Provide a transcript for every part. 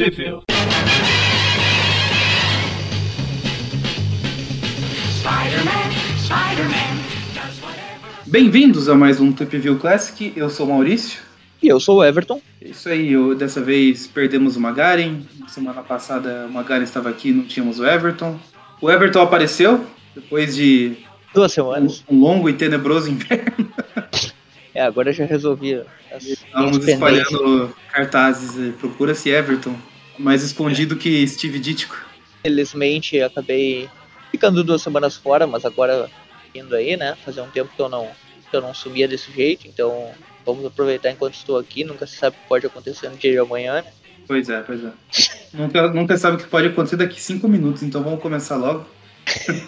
Sheffield. Bem-vindos a mais um Trip View Classic. Eu sou o Maurício. E eu sou o Everton. É Isso aí, eu, dessa vez perdemos o Magaren. Semana passada o Magaren estava aqui não tínhamos o Everton. O Everton apareceu depois de Duas um, semanas. um longo e tenebroso inverno. É, agora eu já resolvi as Estávamos espalhando cartazes. Procura-se Everton, mais escondido que Steve Ditko. Felizmente acabei ficando duas semanas fora, mas agora indo aí, né? Fazia um tempo que eu não, que eu não sumia desse jeito, então vamos aproveitar enquanto estou aqui. Nunca se sabe o que pode acontecer no dia de amanhã, né? Pois é, pois é. Nunca, nunca sabe o que pode acontecer daqui cinco minutos, então vamos começar logo.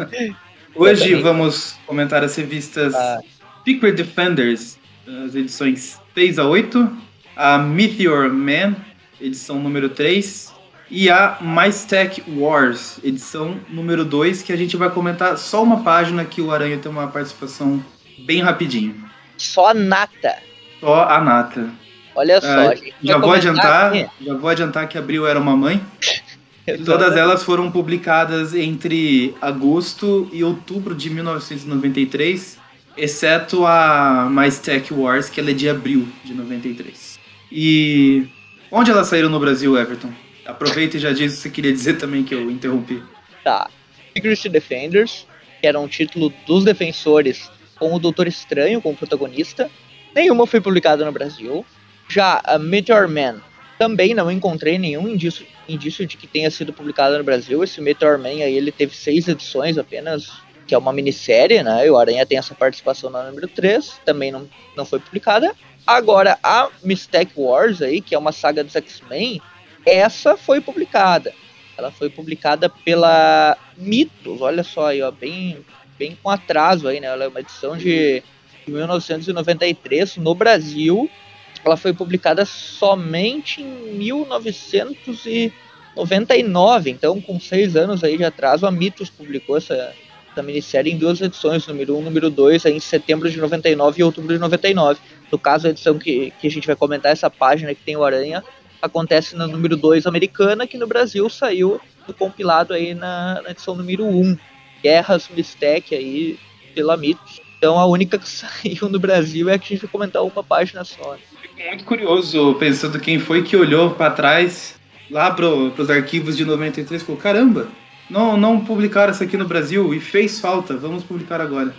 Hoje vamos comentar as revistas Ah. Secret Defenders, as edições 6 a 8, a Meteor Man, edição número 3, e a Mystech Wars, edição número 2, que a gente vai comentar só uma página que o Aranha tem uma participação bem rapidinho. Só a nata. Só a nata. Olha só. Ah, gente já vou adiantar, aqui. já vou adiantar que abril era uma mãe. Todas elas foram publicadas entre agosto e outubro de 1993, exceto a Mais Tech Wars, que ela é de abril de 93. E onde elas saíram no Brasil, Everton? Aproveita e já diz o que você queria dizer também que eu interrompi. Tá. Secret Defenders, que era um título dos defensores com o Doutor Estranho como protagonista. Nenhuma foi publicada no Brasil. Já a Meteor Man, também não encontrei nenhum indício, indício de que tenha sido publicada no Brasil. Esse Meteor Man aí, ele teve seis edições apenas, que é uma minissérie, né? E o Aranha tem essa participação na número 3, também não, não foi publicada. Agora, a Mistake Wars aí, que é uma saga dos X-Men, essa foi publicada. Ela foi publicada pela Mitos, olha só aí, ó, bem, bem com atraso aí, né? Ela é uma edição de 1993 no Brasil. Ela foi publicada somente em 1999, então com seis anos aí de atraso, a Mitos publicou essa, essa minissérie em duas edições, número 1 um, número 2, aí em setembro de 99 e outubro de 99. No caso, a edição que, que a gente vai comentar, essa página que tem o Aranha, acontece no número 2 americana, que no Brasil saiu do compilado aí na, na edição número 1, um, Guerras Mistec aí pela Mitos. Então a única que saiu no Brasil é que a gente vai comentar uma página só. Fico muito curioso pensando quem foi que olhou para trás, lá pro, pros arquivos de 93 e falou: caramba, não, não publicaram isso aqui no Brasil e fez falta, vamos publicar agora.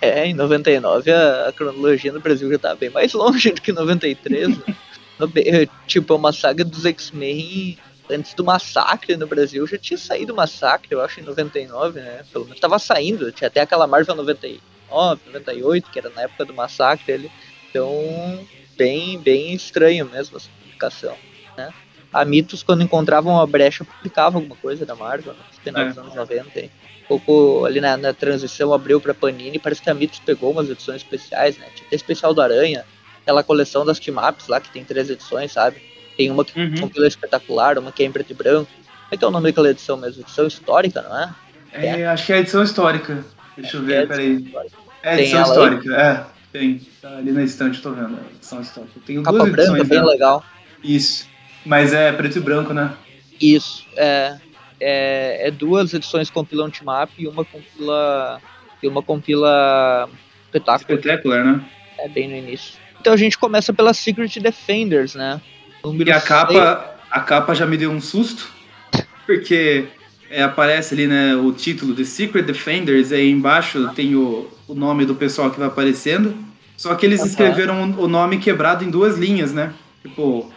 É, em 99 a, a cronologia no Brasil já tá bem mais longe do que 93. né? No- é, tipo, uma saga dos X-Men antes do Massacre no Brasil. Já tinha saído o Massacre, eu acho, em 99, né? Pelo menos tava saindo. Tinha até aquela Marvel 99, 98, que era na época do Massacre ali. Então, bem, bem estranho mesmo essa publicação, né? A Mitos, quando encontrava uma brecha, publicava alguma coisa da Marvel, né? no final É. dos anos 90. aí. Pouco ali na, na transição abriu pra Panini, parece que a Mitos pegou umas edições especiais, né? Tinha até especial do Aranha, aquela coleção das team-ups lá, que tem três edições, sabe? Tem uma que Uhum. compila espetacular, uma que é em preto e branco. Como é que é o nome daquela edição mesmo? Edição histórica, não é? É, acho que é a edição histórica. Deixa eu ver, É, peraí. histórica. É edição aí? histórica, é. Tem. Tá ali na estante, tô vendo. Edição histórica. Tem Capa duas branca, edições bem dela. legal. Isso. Mas é preto e branco, né? Isso, é, é, é duas edições compilam team-up e uma compila e uma compila espetáculo, Espetacular, né? é bem no início. Então a gente começa pela Secret Defenders, né? Número E a capa, a capa já me deu um susto, porque é, aparece ali, né, o título The Secret Defenders, aí embaixo tem o, o nome do pessoal que vai aparecendo, só que eles Aham. escreveram o nome quebrado em duas linhas, né? Tipo,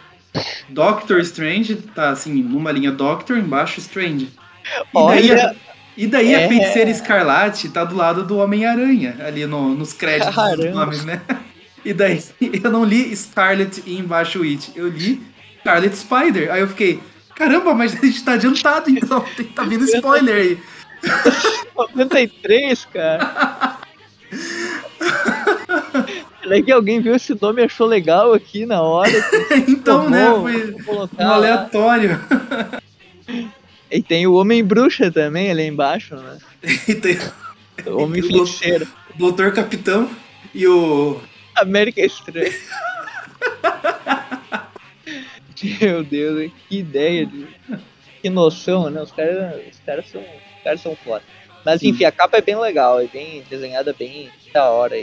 Doctor Strange, tá assim, numa linha Doctor, embaixo Strange. E daí, a, e daí a é. feiticeira Escarlate tá do lado do Homem-Aranha, ali no- nos créditos dos Caramba. nomes, né? E daí eu não li Scarlet e embaixo It, eu li Scarlet Spider. Aí eu fiquei, caramba, mas a gente tá adiantado então, tá vindo spoiler aí. 93, cara. Será que alguém viu esse nome e achou legal aqui na hora? então, Pô, né, foi um aleatório. E tem o Homem Bruxa também ali embaixo, né? E tem O Homem o Feiticeiro. Doutor Capitão e o. América Estranha. Meu Deus, que ideia, de... que noção, né? Os caras, os caras são, os caras são foda. Mas enfim, a capa é bem legal, é bem desenhada bem da hora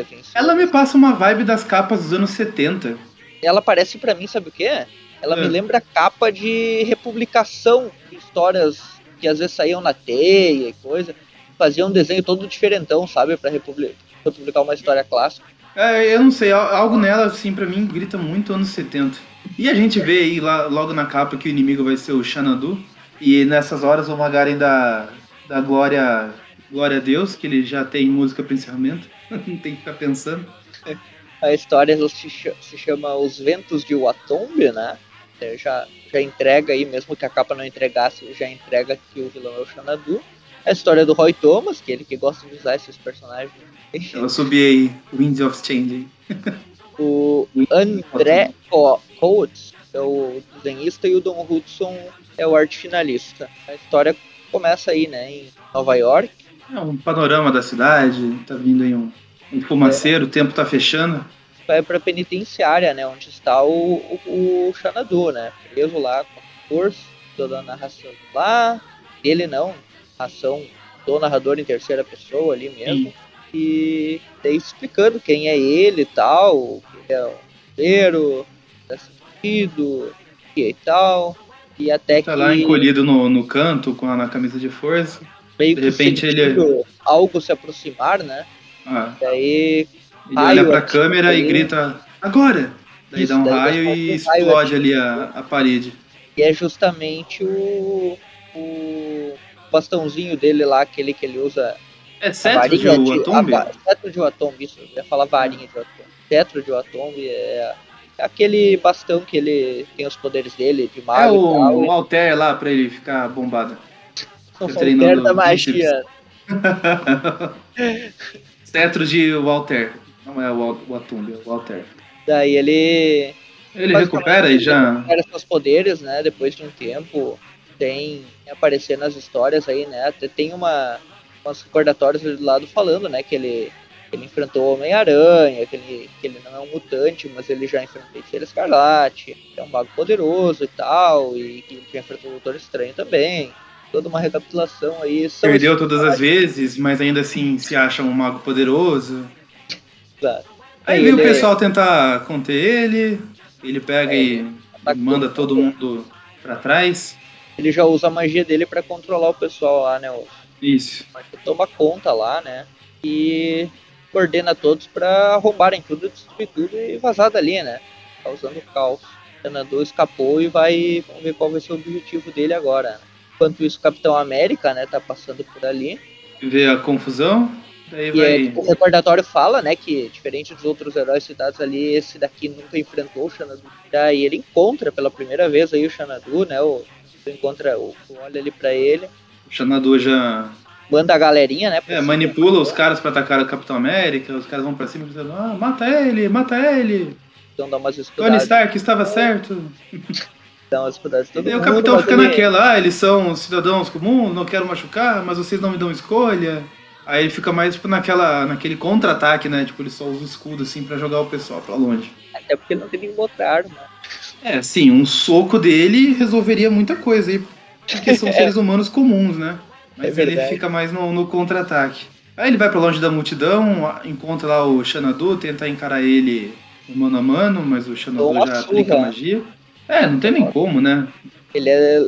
aí. Ela me passa uma vibe das capas dos anos 70. Ela parece para mim, sabe o que? Ela é. me lembra capa de republicação de histórias que às vezes saíam na teia e coisa. Faziam um desenho todo diferentão, sabe? Pra republicar uma história clássica. É, eu não sei, algo nela, assim, pra mim, grita muito anos 70. E a gente vê aí lá, logo na capa que o inimigo vai ser o Xanadu. E nessas horas o Magaren dá, dá glória, glória a Deus, que ele já tem música para encerramento. não tem que ficar pensando. A história se chama Os Ventos de Watombe, né? É, já, já entrega aí, mesmo que a capa não entregasse, já entrega que o vilão é o Xanadu. A história do Roy Thomas, que é ele que gosta de usar esses personagens. Eu subi aí, Winds of Change. o André Coates é o desenhista e o Don Hudson é o arte finalista. A história começa aí, né, em Nova York. É um panorama da cidade, tá vindo aí um, um fumaceiro, é. o tempo tá fechando. Vai pra penitenciária, né, onde está o, o, o Xanadu, né, preso lá com a força, toda a narração lá. Ele não, narração do narrador em terceira pessoa ali mesmo. Sim. E daí explicando quem é ele e tal, que é o inteiro, tá sentido, e tal. E até tá que. lá encolhido no, no canto, com a, na camisa de força. Meio de repente ele. Algo se aproximar, né? Ah. Daí. Ele olha pra câmera e grita: Agora! Daí Isso, dá um daí raio e explode raio ali a, a parede. E é justamente o. o bastãozinho dele lá, aquele que ele usa. É cetro de Watombi? Cetro de Watombi, isso. Eu ia falar varinha de Watombi. Cetro de Watombi é aquele bastão que ele tem os poderes dele, de mago. É o, tal, o Alter lá pra ele ficar bombado. Alter da magia. Cetro de Walter. Não é o Atumbi, é o Walter. Daí ele. Ele recupera e já. Recupera seus poderes, né? Depois de um tempo. Tem aparecer nas histórias aí, né? Até tem uma, umas recordatórios do lado falando, né? Que ele ele enfrentou o Homem-Aranha, que ele, que ele não é um mutante, mas ele já enfrentou Feira Escarlate, é um mago poderoso e tal, e que já enfrentou o Doutor Estranho também. Toda uma recapitulação aí. Perdeu todas as vezes, mas ainda assim se acha um mago poderoso. Exato. Aí, aí ele... o pessoal tentar conter ele, ele pega é, e manda todo mundo para trás. Ele já usa a magia dele para controlar o pessoal lá, né? Isso. Toma conta lá, né? E ordena todos para roubarem tudo, destruir tudo e vazar dali, né? Causando caos. O senador escapou e vai. Vamos ver qual vai ser o objetivo dele agora. Enquanto isso, o Capitão América, né, tá passando por ali. Vê a confusão. Daí e vai... é, tipo, o recordatório fala, né, que diferente dos outros heróis citados ali, esse daqui nunca enfrentou o Xanadu. Daí ele encontra pela primeira vez aí o Xanadu, né? O, encontra, o, olha ali para ele. O Xanadu já manda a galerinha, né? É, manipula os caras pra atacar o Capitão América, os caras vão pra cima dizendo, ah, mata ele, mata ele. Então dá umas Tony Stark estava certo. Dá umas todo e o Capitão fica naquela, ah, eles são cidadãos comuns, não quero machucar, mas vocês não me dão escolha. Aí ele fica mais tipo, naquela, naquele contra-ataque, né? Tipo, ele só usa o escudo assim pra jogar o pessoal pra longe. Até porque não nenhum outra arma. É, sim, um soco dele resolveria muita coisa aí. Porque são seres humanos comuns, né? Mas é ele fica mais no, no contra-ataque. Aí ele vai para longe da multidão, encontra lá o Xanadu, tenta encarar ele mano a mano, mas o Xanadu já aplica magia. É, não tem nem como, né? Ele é,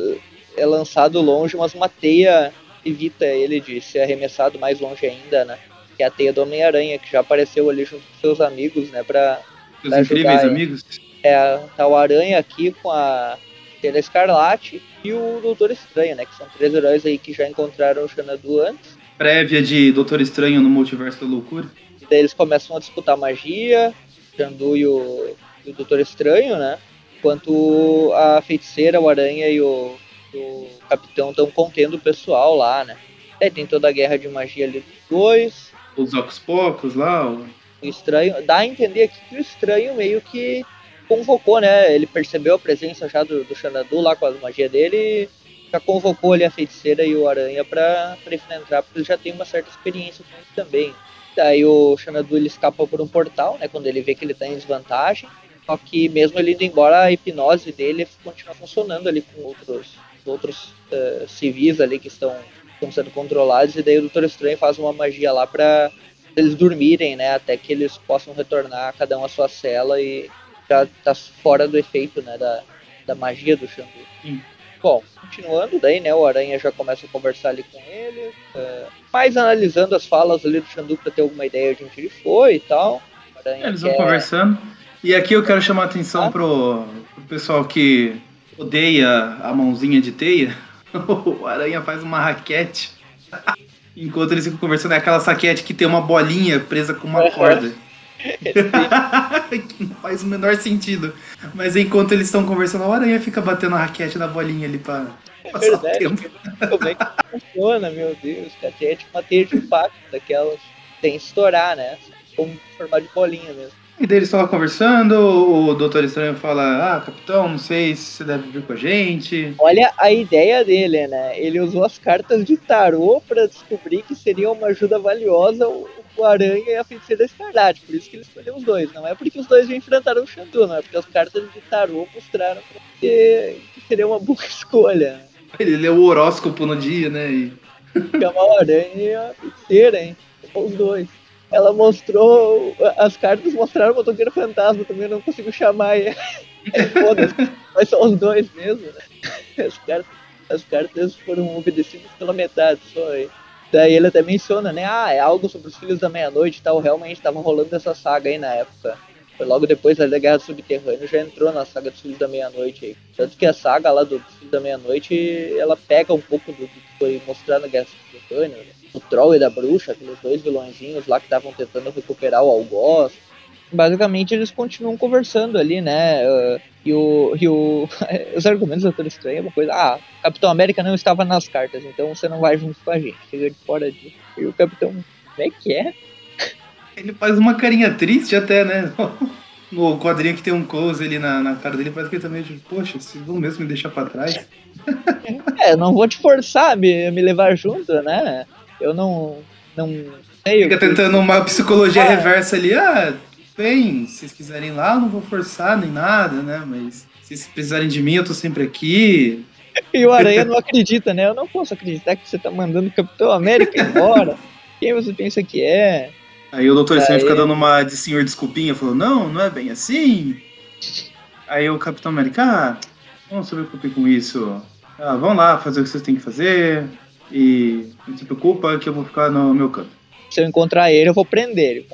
é lançado longe, mas uma teia evita ele de ser arremessado mais longe ainda, né? Que é a teia do Homem-Aranha, que já apareceu ali junto com seus amigos, né? Pra, Os incríveis amigos? É, tá o Aranha aqui com a Teia Escarlate e o Doutor Estranho, né? Que são três heróis aí que já encontraram o Xanadu antes. Prévia de Doutor Estranho no Multiverso da Loucura. E daí eles começam a disputar magia, Xandu e o, e o Doutor Estranho, né? Enquanto a feiticeira, o Aranha e o, o Capitão estão contendo o pessoal lá, né? Aí tem toda a guerra de magia ali dos dois. Os Ocos Pocos lá. O... o estranho. Dá a entender aqui que o estranho meio que convocou, né? Ele percebeu a presença já do, do Xanadu lá com a magia dele e já convocou ali a feiticeira e o Aranha pra, pra enfrentar, porque ele já tem uma certa experiência com isso também. Daí o Xanadu ele escapa por um portal, né? Quando ele vê que ele tá em desvantagem. Só que mesmo ele indo embora, a hipnose dele continua funcionando ali com outros, outros uh, civis ali que estão, estão sendo controlados. E daí o Doutor Estranho faz uma magia lá para eles dormirem, né? Até que eles possam retornar cada um à sua cela e já tá fora do efeito, né? Da, da magia do Xandu. Sim. Bom, continuando daí, né? O Aranha já começa a conversar ali com ele, uh, mais analisando as falas ali do Xandu para ter alguma ideia de onde ele foi e tal. Eles vão quer... conversando. E aqui eu quero chamar a atenção ah. pro, pro pessoal que odeia a mãozinha de teia. o Aranha faz uma raquete. Enquanto eles ficam conversando, é aquela saquete que tem uma bolinha presa com uma corda. que não faz o menor sentido. Mas enquanto eles estão conversando, a aranha fica batendo a raquete na bolinha ali pra é passar verdade, tempo. Como é que funciona, meu Deus? Cara, é tipo uma teia de impacto daquelas. Tem que estourar, né? Como formar de bolinha mesmo. E daí eles estão conversando, o Doutor Estranho fala, ah, capitão, não sei se você deve vir com a gente. Olha a ideia dele, né? Ele usou as cartas de tarô para descobrir que seria uma ajuda valiosa o, o Aranha e a Feiticeira Escarlate. Por isso que ele escolheu os dois. Não é porque os dois enfrentaram o Xandu, não é porque as cartas de tarô mostraram que, que seria uma boa escolha. Ele leu o horóscopo no dia, né? E... Chamar o Aranha e a Feiticeira, hein? Os dois ela mostrou. As cartas mostraram o motoqueiro fantasma também, não consigo chamar. Foda mas são os dois mesmo, né? As cartas, as cartas foram obedecidas pela metade só. Aí. Daí ele até menciona, né? Ah, é algo sobre os Filhos da Meia-Noite e tal. Realmente tava rolando essa saga aí na época. Foi logo depois da Guerra Subterrânea, já entrou na saga dos Filhos da Meia-Noite aí. Tanto que a saga lá do Filhos da Meia-Noite, ela pega um pouco do que foi mostrado na Guerra Subterrânea, né? O Troll e da Bruxa, aqueles dois vilõezinhos lá que estavam tentando recuperar o Algoz. Basicamente eles continuam conversando ali, né? Uh, e o, e o os argumentos do Doutor Estranho é uma coisa. Ah, Capitão América não estava nas cartas, então você não vai junto com a gente. Chega de fora disso. E o Capitão. Como é que é? Ele faz uma carinha triste até, né? No quadrinho que tem um close ali na, na cara dele, parece que ele também, tipo, poxa, vocês vão mesmo me deixar pra trás? É, não vou te forçar a me, me levar junto, né? Eu não. não sei. Fica tentando uma psicologia ah, reversa ali. Ah, bem, se vocês quiserem lá, eu não vou forçar nem nada, né? Mas se vocês precisarem de mim, eu tô sempre aqui. E o Aranha não acredita, né? Eu não posso acreditar que você tá mandando o Capitão América embora. Quem você pensa que é? Aí o Doutor Estranho fica dando uma de senhor desculpinha, falou, não, não é bem assim. Aí o Capitão América, ah, não se preocupe com isso. Ah, vão lá fazer o que vocês têm que fazer. E não se preocupa que eu vou ficar no meu canto. Se eu encontrar ele, eu vou prender ele.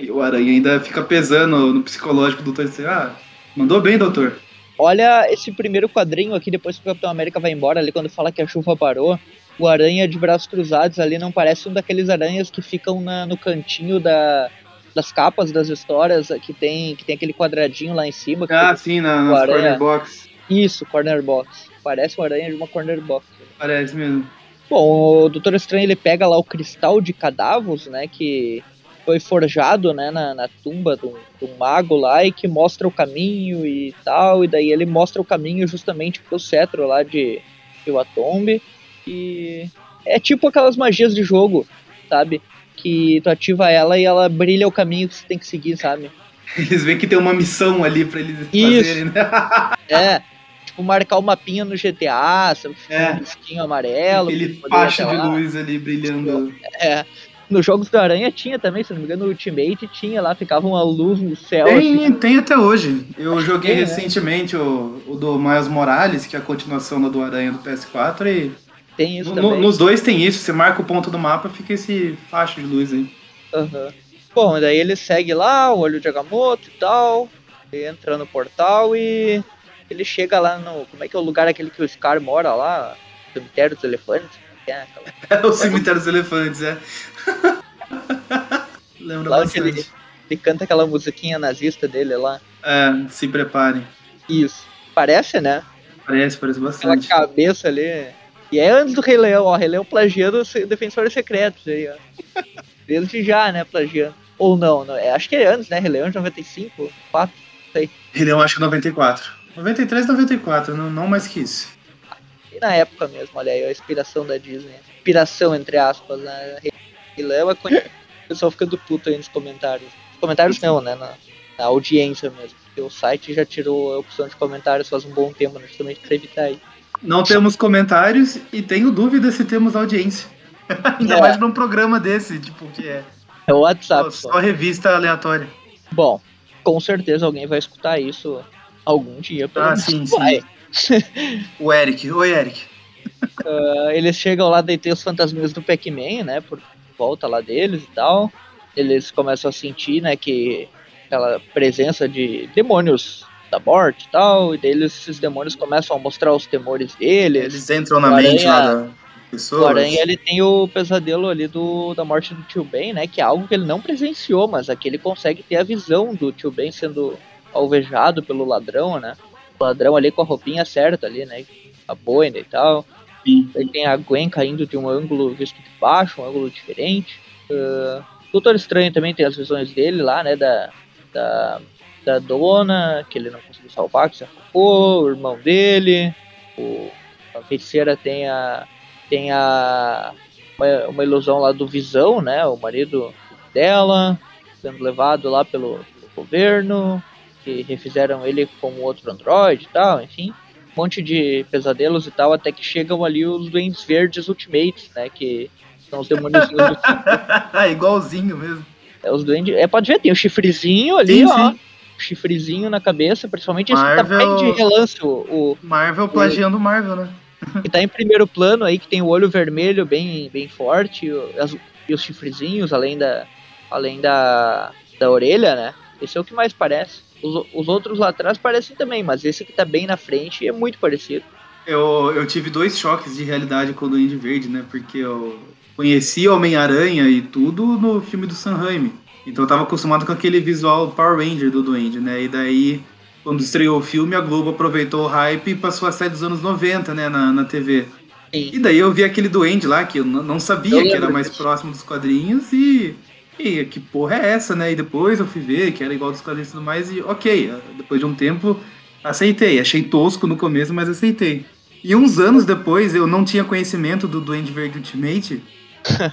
E o Aranha ainda fica pesando no psicológico do doutor. Ah, mandou bem, doutor. Olha esse primeiro quadrinho aqui, depois que o Capitão América vai embora, ali quando fala que a chuva parou. O aranha de braços cruzados ali não parece um daqueles aranhas que ficam na, no cantinho da, das capas das histórias que tem, que tem aquele quadradinho lá em cima. Ah, sim, na, nas aranha... corner box. Isso, corner box. Parece uma aranha de uma corner box. Parece mesmo. Bom, o Doutor Estranho ele pega lá o cristal de cadavos, né, que foi forjado, né, na, na tumba do, do, mago lá e que mostra o caminho e tal, e daí ele mostra o caminho justamente pro cetro lá de Iwatombe e é tipo aquelas magias de jogo, sabe? Que tu ativa ela e ela brilha o caminho que você tem que seguir, sabe? Eles veem que tem uma missão ali pra eles Isso. fazerem, né? é, tipo, marcar o mapinha no GTA, sabe? É. Um risquinho amarelo. Aquele faixa de luz ali brilhando. É. Nos jogos do Aranha tinha também, se não me engano, no Ultimate tinha lá, ficava uma luz no céu. Tem, assim. tem até hoje. Eu joguei né? recentemente o, o do Miles Morales, que é a continuação do Aranha do PS4, e. Tem isso no, também. Nos dois tem isso, você marca o ponto do mapa, fica esse faixa de luz aí. Uhum. Bom, daí ele segue lá, o olho de Agamotto e tal, entra no portal e ele chega lá no. Como é que é o lugar aquele que o Scar mora lá? Cemitério dos Elefantes? É, é o Cemitério dos Elefantes, é. Lembra lá bastante. Ele, ele canta aquela musiquinha nazista dele lá. É, se preparem. Isso. Parece, né? Parece, parece bastante. Aquela cabeça ali. E é antes do Rei Leão, ó. Rei Leão plagiando os Defensores Secretos aí, ó. Desde já, né, plagiando. Ou não, não, é, acho que é antes, né? Rei Leão de 95, 4, sei. Rei Leão acho que 94. 93, 94, não, não mais que isso. E na época mesmo, olha aí, a inspiração da Disney. Inspiração, entre aspas, né? É O pessoal fica do puto aí nos comentários. Comentários não, né? Na, na audiência mesmo. o site já tirou a opção de comentários faz um bom tempo, né, justamente para evitar isso. Não temos comentários e tenho dúvida se temos audiência. Ainda é. mais num programa desse, tipo, que é. É o WhatsApp. Só, só revista aleatória. Bom, com certeza alguém vai escutar isso algum dia. Ah, sim, vai. sim. o Eric. Oi, Eric. Uh, eles chegam lá, daí tem os fantasminhas do Pac-Man, né? Por volta lá deles e tal. Eles começam a sentir, né, que aquela presença de demônios da morte e tal, e daí esses demônios começam a mostrar os temores deles. Eles entram na mente lá da pessoa. O Aranha, ele tem o pesadelo ali do, da morte do Tio Ben, né, que é algo que ele não presenciou, mas aqui ele consegue ter a visão do Tio Ben sendo alvejado pelo ladrão, né, o ladrão ali com a roupinha certa ali, né, a boina e tal. Sim. Ele tem a Gwen caindo de um ângulo visto de baixo, um ângulo diferente. Uh, Doutor Estranho também tem as visões dele lá, né, da, da, da dona, que ele não conseguiu salvar, que se afogou, o irmão dele, o, a feiticeira tem a tem a uma, uma, ilusão lá do Visão, né, o marido dela, sendo levado lá pelo, pelo governo, que refizeram ele como outro androide e tal, enfim, um monte de pesadelos e tal, até que chegam ali os Duendes Verdes Ultimates, né, que são os demônios do... É igualzinho mesmo. É, os duendes. É, pode ver, tem o chifrezinho ali, sim, ó. Sim. chifrezinho na cabeça, principalmente Marvel... esse que tá bem de relance. O, o Marvel plagiando o Marvel, né? que tá em primeiro plano aí, que tem o olho vermelho bem, bem forte, as, e os chifrezinhos, além da. Além da, da orelha, né? Esse é o que mais parece. Os, os outros lá atrás parecem também, mas esse que tá bem na frente é muito parecido. Eu, eu tive dois choques de realidade com o Duende Verde, né? Porque eu, conheci Homem-Aranha e tudo no filme do Sam Raimi. Então eu tava acostumado com aquele visual Power Ranger do Duende, né? E daí, quando estreou o filme, a Globo aproveitou o hype e passou a série dos anos 90, né, na, na TV. Sim. E daí eu vi aquele Duende lá, que eu não sabia eu que era mais próximo dos quadrinhos e... E que porra é essa, né? E depois eu fui ver que era igual dos quadrinhos e tudo mais e ok, depois de um tempo aceitei. Achei tosco no começo, mas aceitei. E uns anos depois eu não tinha conhecimento do Duende Verde Ultimate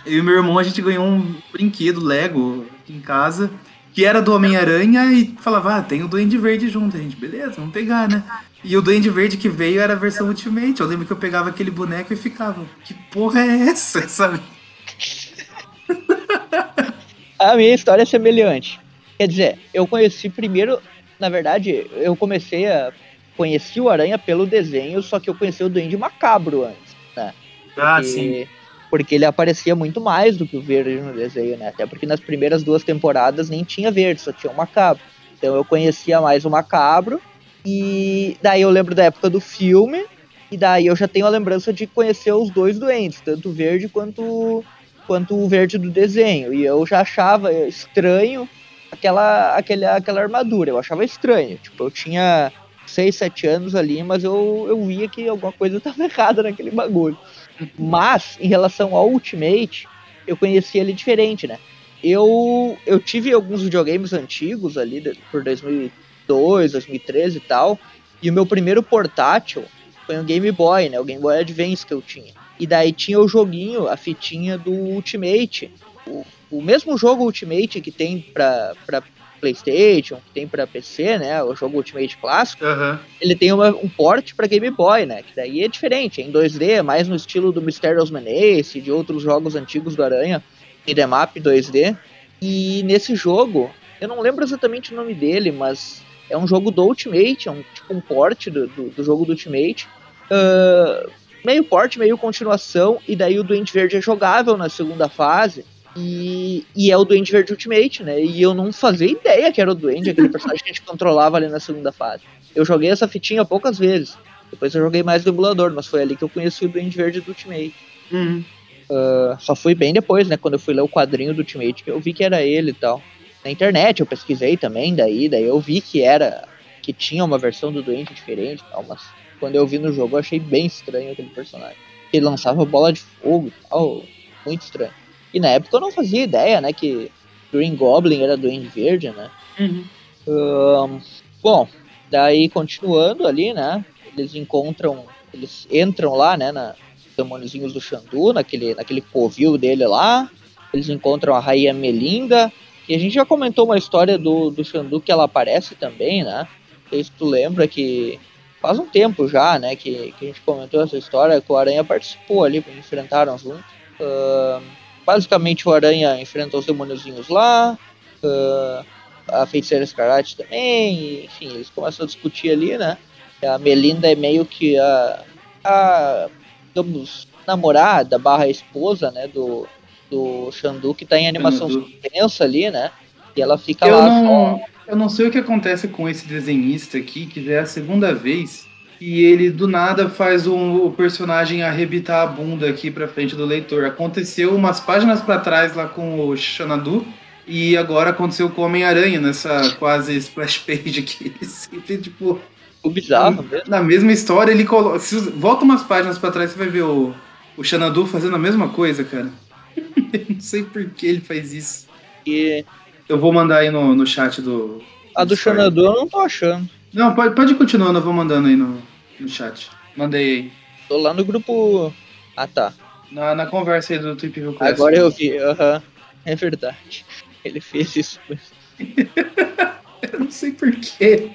eu e meu irmão, a gente ganhou um brinquedo Lego aqui em casa, que era do Homem-Aranha e falava, ah, tem o Duende Verde junto. A gente, beleza, vamos pegar, né? E o Duende Verde que veio era a versão Ultimate. Eu lembro que eu pegava aquele boneco e ficava, que porra é essa, sabe? a minha história é semelhante. Quer dizer, eu conheci primeiro, na verdade, eu comecei a. Conheci o Aranha pelo desenho, só que eu conheci o Duende Macabro antes, né? Ah, Porque... Ah, sim porque ele aparecia muito mais do que o verde no desenho, né? Até porque nas primeiras duas temporadas nem tinha verde, só tinha o macabro. Então eu conhecia mais o macabro, e daí eu lembro da época do filme, e daí eu já tenho a lembrança de conhecer os dois doentes, tanto o verde quanto, quanto o verde do desenho. E eu já achava estranho aquela, aquela, aquela armadura, eu achava estranho. Tipo, eu tinha 6, 7 anos ali, mas eu, eu via que alguma coisa estava errada naquele bagulho. Mas, em relação ao Ultimate, eu conheci ele diferente, né? Eu, eu tive alguns videogames antigos ali, por 2002, 2013 e tal, e o meu primeiro portátil foi um Game Boy, né? O Game Boy Advance que eu tinha. E daí tinha o joguinho, a fitinha do Ultimate. O, o mesmo jogo Ultimate que tem pra, pra PlayStation, que tem para PC, né? O jogo Ultimate clássico. Uhum. Ele tem uma, um port para Game Boy, né? Que daí é diferente, é em 2D, mais no estilo do Mysterious Menace, de outros jogos antigos do Aranha, em Map 2D. E nesse jogo, eu não lembro exatamente o nome dele, mas é um jogo do Ultimate, é um tipo um port do, do, do jogo do Ultimate. Uh, meio port, meio continuação, e daí o Duende Verde é jogável na segunda fase. E, e é o Duende Verde Ultimate, né? E eu não fazia ideia que era o Duende, aquele personagem que a gente controlava ali na segunda fase. Eu joguei essa fitinha poucas vezes. Depois eu joguei mais do emulador, mas foi ali que eu conheci o Duende Verde do Ultimate. Uhum. Uh, só fui bem depois, né? Quando eu fui ler o quadrinho do Ultimate, que eu vi que era ele e tal. Na internet eu pesquisei também, daí, daí eu vi que era. que tinha uma versão do Duende diferente e tal, mas quando eu vi no jogo eu achei bem estranho aquele personagem. Ele lançava bola de fogo e tal, muito estranho. E na época eu não fazia ideia, né, que Green Goblin era Duende Verde, né? Uhum. Um, bom, daí continuando ali, né, eles encontram, eles entram lá, né, na demôniozinhos do Xandu, naquele, naquele covil dele lá, eles encontram a Rainha Melinda, E a gente já comentou uma história do, do Xandu que ela aparece também, né? Não sei se tu lembra que faz um tempo já, né, que, que a gente comentou essa história, que o Aranha participou ali, enfrentaram juntos. Uh, basicamente o Aranha enfrentou os demôniozinhos lá, uh, a feiticeira Escarlate também, e, enfim, eles começam a discutir ali, né? A Melinda é meio que a, a digamos, namorada barra esposa, né, do, do Xandu, que tá em animação suspensa ali, né? E ela fica eu lá não, só... Eu não sei o que acontece com esse desenhista aqui, que já é a segunda vez e ele do nada faz um, o personagem arrebitar a bunda aqui pra frente do leitor. Aconteceu umas páginas para trás lá com o Xanadu e agora aconteceu com o Homem-Aranha nessa quase splash page aqui. Ele sempre, tipo. O bizarro mesmo. Na mesma história, ele coloca. Se, volta umas páginas para trás, você vai ver o, o Xanadu fazendo a mesma coisa, cara. não sei por que ele faz isso. E... Eu vou mandar aí no, no chat do. A do Xanadu eu não tô achando. Não, pode, pode continuar, eu vou mandando aí no, no chat. Mandei aí. Tô lá no grupo. Ah tá. Na, na conversa aí do Trip View. Agora eu vi, aham. Uhum. É verdade. Ele fez isso. eu não sei porquê.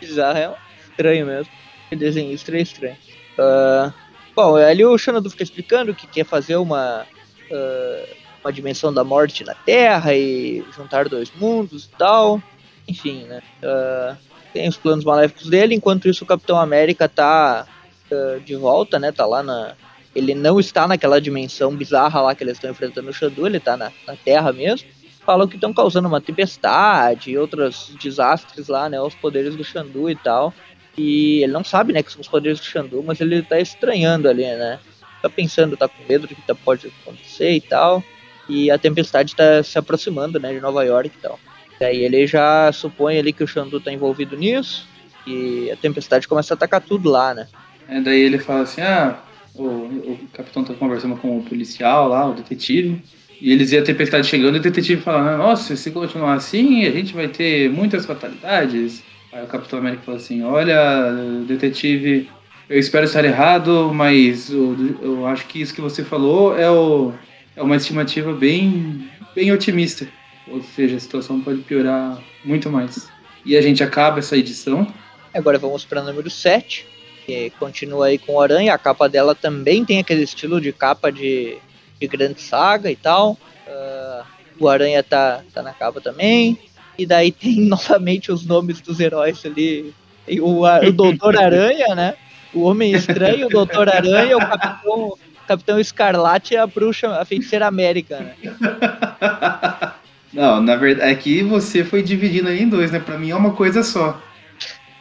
Bizarro, é estranho mesmo. O desenho estranho, estranho. Uh, bom, ali o Xanadu fica explicando que quer fazer uma. Uh, uma dimensão da morte na Terra e juntar dois mundos e tal. Enfim, né? Uh, tem os planos maléficos dele, enquanto isso o Capitão América tá uh, de volta, né? Tá lá na. Ele não está naquela dimensão bizarra lá que eles estão enfrentando o Xandu, ele tá na, na Terra mesmo. Falam que estão causando uma tempestade e outros desastres lá, né? Os poderes do Xandu e tal. E ele não sabe, né, que são os poderes do Xandu, mas ele tá estranhando ali, né? Tá pensando, tá com medo do que pode acontecer e tal. E a tempestade tá se aproximando, né, de Nova York e tal. Daí ele já supõe ali que o Xandu tá envolvido nisso. E a tempestade começa a atacar tudo lá, né? É, daí ele fala assim, ah, o, o capitão tá conversando com o policial lá, o detetive. E eles e a tempestade chegando e o detetive fala, nossa, se continuar assim, a gente vai ter muitas fatalidades. Aí o Capitão América fala assim, olha, detetive, eu espero estar errado, mas eu, eu acho que isso que você falou é, o, é uma estimativa bem, bem otimista. Ou seja, a situação pode piorar muito mais. E a gente acaba essa edição. Agora vamos para o número 7, que continua aí com o Aranha. A capa dela também tem aquele estilo de capa de, de grande saga e tal. Uh, o Aranha tá, tá na capa também. E daí tem novamente os nomes dos heróis ali. O, o Doutor Aranha, né? O Homem Estranho, o Doutor Aranha, o Capitão, Capitão Escarlate e a Bruxa, a Feiticeira América, né? Não, na verdade, aqui você foi dividindo aí em dois, né? Pra mim é uma coisa só.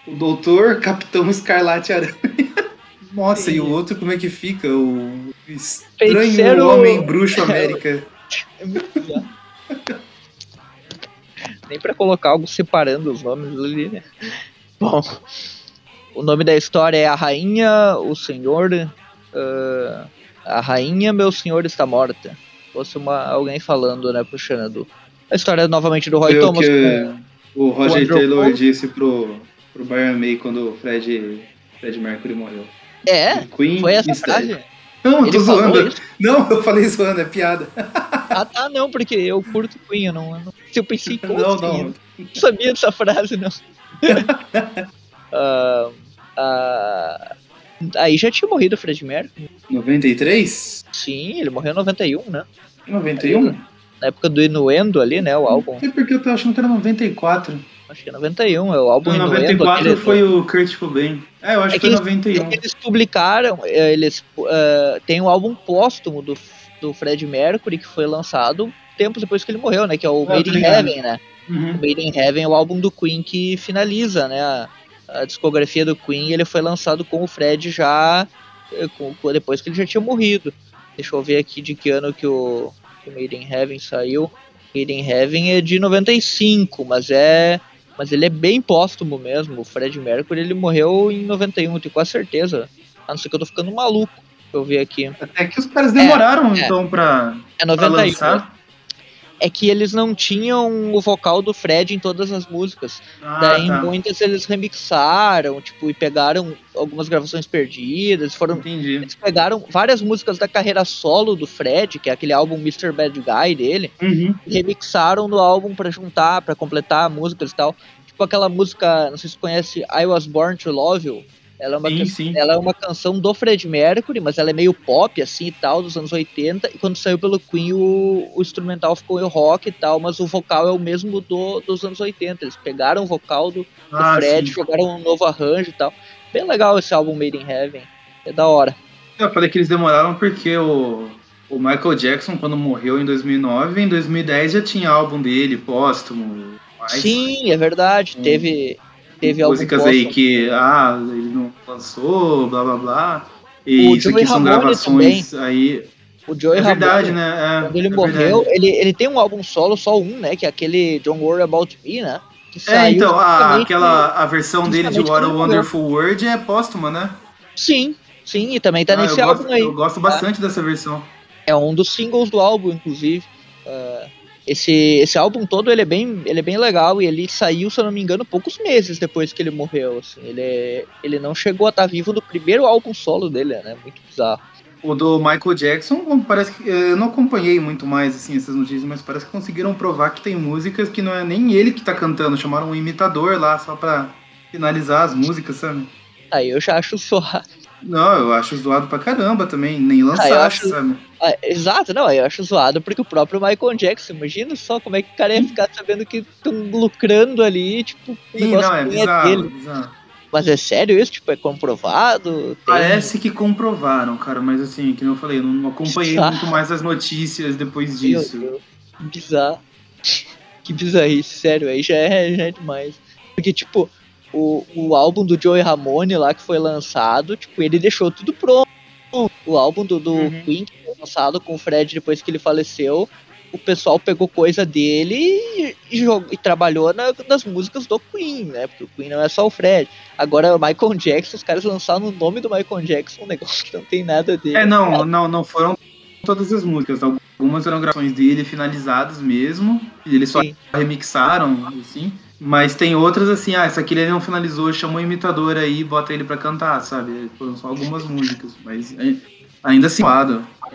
O Doutor, Capitão Escarlate Aranha. Nossa, Sim. e o outro como é que fica? O Estranho Feiticeiro... Homem Bruxo América. Nem pra colocar algo separando os nomes ali, né? Bom, o nome da história é A Rainha, o Senhor. Uh, a Rainha, meu Senhor está morta. Fosse uma, alguém falando, né, puxando a história novamente do Roy Foi Thomas. O, o Roger o Taylor Paul. disse pro, pro Brian May quando o Fred, Fred Mercury morreu. É? Queen foi essa frase? Não, eu tô zoando. Não, eu falei zoando, é piada. Ah, tá, não, porque eu curto Queen, eu não. não se eu pensei em Não, não. não sabia dessa frase, não. uh, uh, aí já tinha morrido o Fred Mercury. 93? Sim, ele morreu em 91, né? 91? na época do Inuendo ali, né? O álbum. Não sei porque eu tô achando que era 94. Acho que é 91, é o álbum Não, 94 Inuendo, foi o Kurt Cobain. É, eu acho é que, que foi 91. Eles publicaram, é, eles uh, tem um álbum póstumo do, do Fred Mercury que foi lançado tempos depois que ele morreu, né? Que é o ah, Made in Heaven, né? Uhum. O Made in Heaven é o álbum do Queen que finaliza, né? A, a discografia do Queen. Ele foi lançado com o Fred já eh, com, depois que ele já tinha morrido. Deixa eu ver aqui de que ano que o que Made in Heaven saiu. Made in Heaven é de 95, mas é mas ele é bem póstumo mesmo. O Fred Mercury ele morreu em 91, tenho quase certeza. A não ser que eu tô ficando maluco. Eu vi aqui. Até que os caras demoraram é, então é. pra, é 91, pra lançar. É que eles não tinham o vocal do Fred em todas as músicas. Ah, Daí tá. em muitas eles remixaram, tipo, e pegaram algumas gravações perdidas, foram Entendi. eles pegaram várias músicas da carreira solo do Fred, que é aquele álbum Mr. Bad Guy dele, Uhum. e remixaram no álbum pra juntar, pra completar músicas e tal. Tipo aquela música, não sei se você conhece I Was Born to Love You. Ela é, uma Sim, sim. ela é uma canção do Fred Mercury, mas ela é meio pop assim e tal, dos anos 80. E quando saiu pelo Queen, o, o instrumental ficou em rock e tal, mas o vocal é o mesmo do, dos anos 80. Eles pegaram o vocal do, do Ah, Fred, sim. jogaram um novo arranjo e tal. Bem legal esse álbum Made in Heaven. É da hora. Eu falei que eles demoraram porque o, o Michael Jackson, quando morreu em 2009, em 2010 já tinha álbum dele, póstumo. mais Sim, é verdade. Hum. Teve, teve músicas aí que, ah, ele não lançou, blá blá blá. E O isso Joey aqui são Ramone gravações aí. O Joey É verdade, Ramone, né? É, quando ele é morreu, verdade. ele, ele tem um álbum solo, só um, né? Que é aquele Don't Worry About Me, né? Que É, então, a, aquela a versão dele de What a. Wonderful World é póstuma, né? Sim, sim, e também tá Ah, nesse álbum gosto, aí. eu gosto bastante dessa versão. É um dos singles do álbum, inclusive. Ah, esse, esse álbum todo ele é, bem, ele é bem legal e ele saiu, se eu não me engano, poucos meses depois que ele morreu. Assim. Ele, é- ele não chegou a estar vivo no primeiro álbum solo dele, né? Muito bizarro. O do Michael Jackson, parece que. Eu não acompanhei muito mais assim, essas notícias, mas parece que conseguiram provar que tem músicas que não é nem ele que tá cantando, chamaram um imitador lá só pra finalizar as músicas, sabe? Aí eu já acho suave. Não, eu acho zoado pra caramba também, nem lançar, Ah, eu acho- sabe? Ah, exato, não, eu acho zoado porque o próprio Michael Jackson, imagina só como é que o cara ia ficar sabendo que estão lucrando ali, tipo, um Sim, não, é nem bizarro, dele. bizarro. Mas é sério isso? Tipo, é comprovado? Tem- Parece que comprovaram, cara, mas assim, que eu falei, eu não acompanhei Bizarro. muito mais as notícias depois Meu disso. Que bizarro. Que bizarrice, sério, aí já é, já é demais. Porque, tipo, o, o álbum do Joey Ramone lá que foi lançado, tipo, ele deixou tudo pronto. O álbum do, do Uhum. Queen que foi lançado com o Fred depois que ele faleceu, o pessoal pegou coisa dele e, e, jogou- e trabalhou na- nas músicas do Queen, né? Porque o Queen não é só o Fred. Agora, o Michael Jackson, os caras lançaram o nome do Michael Jackson, um negócio que não tem nada dele. É, não, não, não foram todas as músicas. Algumas eram gravações dele finalizadas mesmo. E eles só Sim. remixaram, assim. Mas tem outras assim, ah, essa aqui ele não finalizou, chama um imitador aí, bota ele pra cantar, sabe? Foram só algumas músicas. Mas é, ainda assim,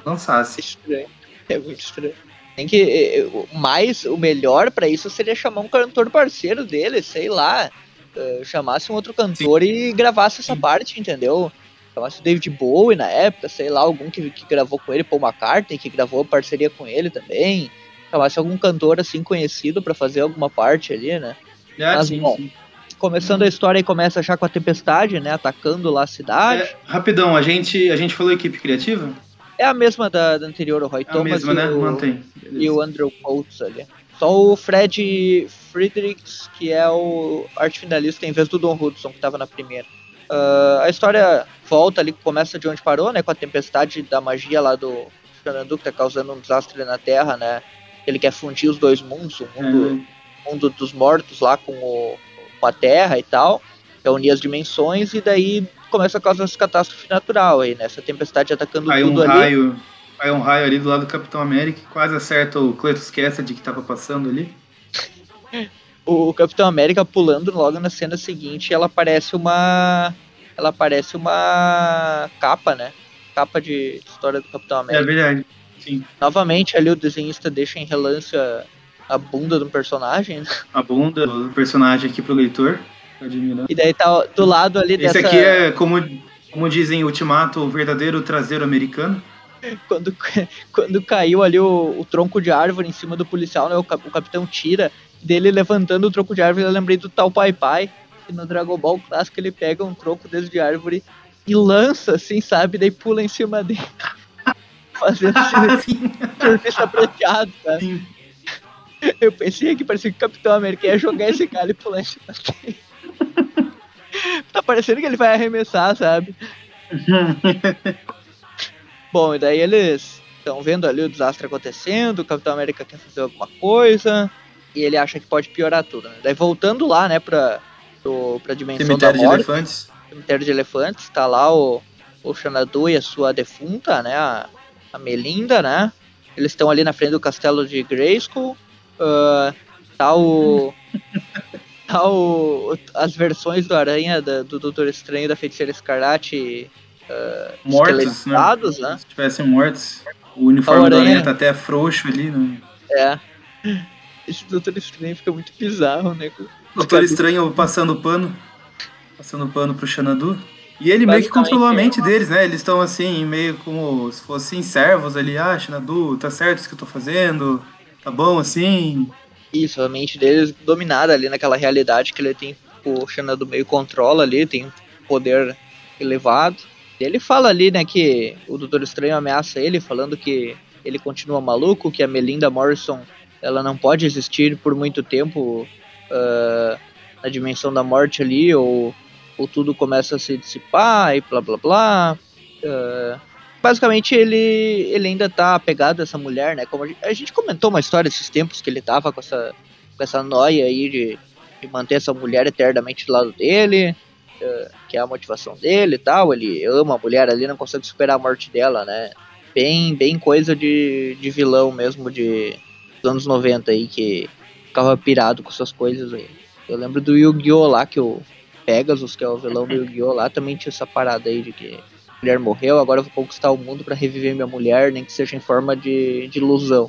lançasse. estranho. É muito estranho. Tem que. eh, o Mais, o melhor pra isso seria chamar um cantor parceiro dele, sei lá. eh, chamasse um outro cantor e gravasse essa parte, entendeu? Chamasse o David Bowie na época, sei lá, algum que, que gravou com ele, Paul McCartney, que gravou parceria com ele também. Chamasse algum cantor assim conhecido pra fazer alguma parte ali, né? É, Mas, sim, bom, sim. Começando a história e começa já com a tempestade, né? Atacando lá a cidade. É, rapidão, a gente, a gente falou equipe criativa? É, a mesma da, da anterior, o Roy É a Thomas mesma, e né? o, Mantém. e o Andrew Coates ali. Só o Fred Fredericks, que é o arte finalista, em vez do Don Hudson, que estava na primeira. Ah, a história volta ali, começa de onde parou, né? Com a tempestade da magia lá do Xanadu, que tá causando um desastre na Terra, né? Ele quer fundir os dois mundos, o mundo, É, mundo dos mortos lá com, o, com a Terra e tal. Quer unir as dimensões e daí começa a causar essa catástrofe natural aí, né? Essa tempestade atacando Aí um tudo ali. raio. Aí um raio ali do lado do Capitão América, quase acerta o Cletus Cassidy que tava passando ali. o Capitão América pulando logo na cena seguinte, ela parece uma. Ela parece uma capa, né? Capa de história do Capitão É América. verdade. Sim. Novamente ali o desenhista deixa em relance a, a bunda do personagem. né? A bunda do personagem aqui pro leitor. Tá admirando. E daí tá do lado ali Esse dessa. aqui é, como, como dizem em Ultimato, o verdadeiro traseiro americano. Quando, quando caiu ali o, o tronco de árvore em cima do policial, né? O, cap- o capitão tira dele levantando o tronco de árvore. Eu lembrei do tal Pai Pai. Que no Dragon Ball clássico ele pega um tronco desse de árvore e lança, assim, sabe? Daí pula em cima dele. Fazendo esse Sim. surfista prateado, sabe? Sim. Eu pensei que parecia que o Capitão América ia jogar esse cara e pular em cima dele. Tá parecendo que ele vai arremessar, sabe? Bom, e daí eles estão vendo ali o desastre acontecendo, o Capitão América quer fazer alguma coisa, e ele acha que pode piorar tudo. Né? Daí voltando lá, né, pra, pro, pra dimensão Cemitério da de morte, elefantes. cemitério de elefantes, tá lá o, o Xanadu e a sua defunta, né, a, a Melinda, né, Eles estão ali na frente do castelo de Grayskull. Uh, tá o. tá o. As versões do Aranha, da, do Doutor Estranho da Feiticeira Escarlate. Uh, mortos, né? né? Se tivessem mortos. O uniforme do Aranha tá até frouxo ali, né? É. Esse Doutor Estranho fica muito bizarro, né? Doutor Estranho passando pano. Passando pano pro Xanadu. E ele meio que controlou a mente deles, né? Eles estão assim, meio como se fossem servos ali. Ah, Xanadu, tá certo isso que eu tô fazendo? Tá bom assim? Isso, a mente deles dominada ali naquela realidade que ele tem. O Xanadu meio controla ali, tem poder elevado. Ele fala ali, né, que o Doutor Estranho ameaça ele, falando que ele continua maluco, que a Melinda Morrison ela não pode existir por muito tempo uh, na dimensão da morte ali, ou ou tudo começa a se dissipar e blá blá blá. Uh, basicamente ele, ele ainda tá apegado a essa mulher, né? Como a gente, a gente, comentou uma história esses tempos que ele tava com essa, com essa noia aí de, de manter essa mulher eternamente do lado dele, uh, que é a motivação dele e tal. Ele ama a mulher ali, não consegue superar a morte dela, né? Bem, bem coisa de, de vilão mesmo de dos anos 90 aí, que ficava pirado com essas coisas aí. Eu lembro do Yu-Gi-Oh! lá que o, Pegasus, que é o vilão do Yu-Gi-Oh! lá, também tinha essa parada aí de que mulher morreu, agora eu vou conquistar o mundo para reviver minha mulher, nem que seja em forma de, de ilusão.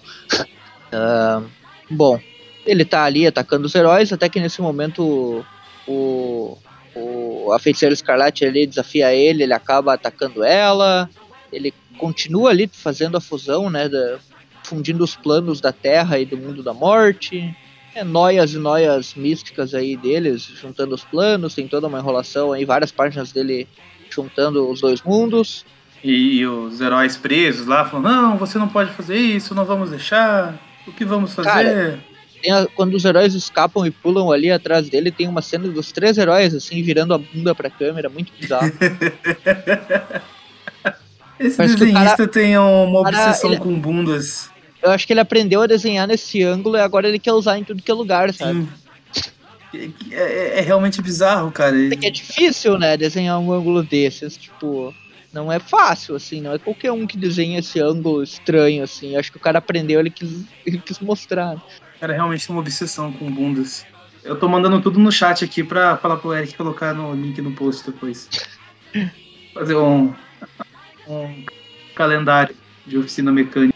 uh, bom, ele tá ali atacando os heróis, até que nesse momento o, o, a feiticeira escarlate ali desafia ele, ele acaba atacando ela, ele continua ali fazendo a fusão, né, da, fundindo os planos da Terra e do mundo da morte é, noias e noias místicas aí deles, juntando os planos, tem toda uma enrolação aí, várias páginas dele juntando os dois mundos. E, os heróis presos lá falando, não, você não pode fazer isso, não vamos deixar, o que vamos fazer? Cara, a, quando os heróis escapam e pulam ali atrás dele, tem uma cena dos três heróis, assim, virando a bunda pra câmera, muito bizarro. Esse Parece desenhista cara, tem uma obsessão cara, ele... com bundas eu acho que ele aprendeu a desenhar nesse ângulo e agora ele quer usar em tudo que é lugar, sabe? É, é, é, realmente bizarro, cara. É que é difícil, né, desenhar um ângulo desses, tipo, não é fácil, assim, não é qualquer um que desenha esse ângulo estranho, assim. Acho que o cara aprendeu, ele quis, ele quis mostrar. Cara, realmente tem uma obsessão com bundas. Eu tô mandando tudo no chat aqui pra falar pro Eric colocar no link no post depois. Fazer um, um calendário de oficina mecânica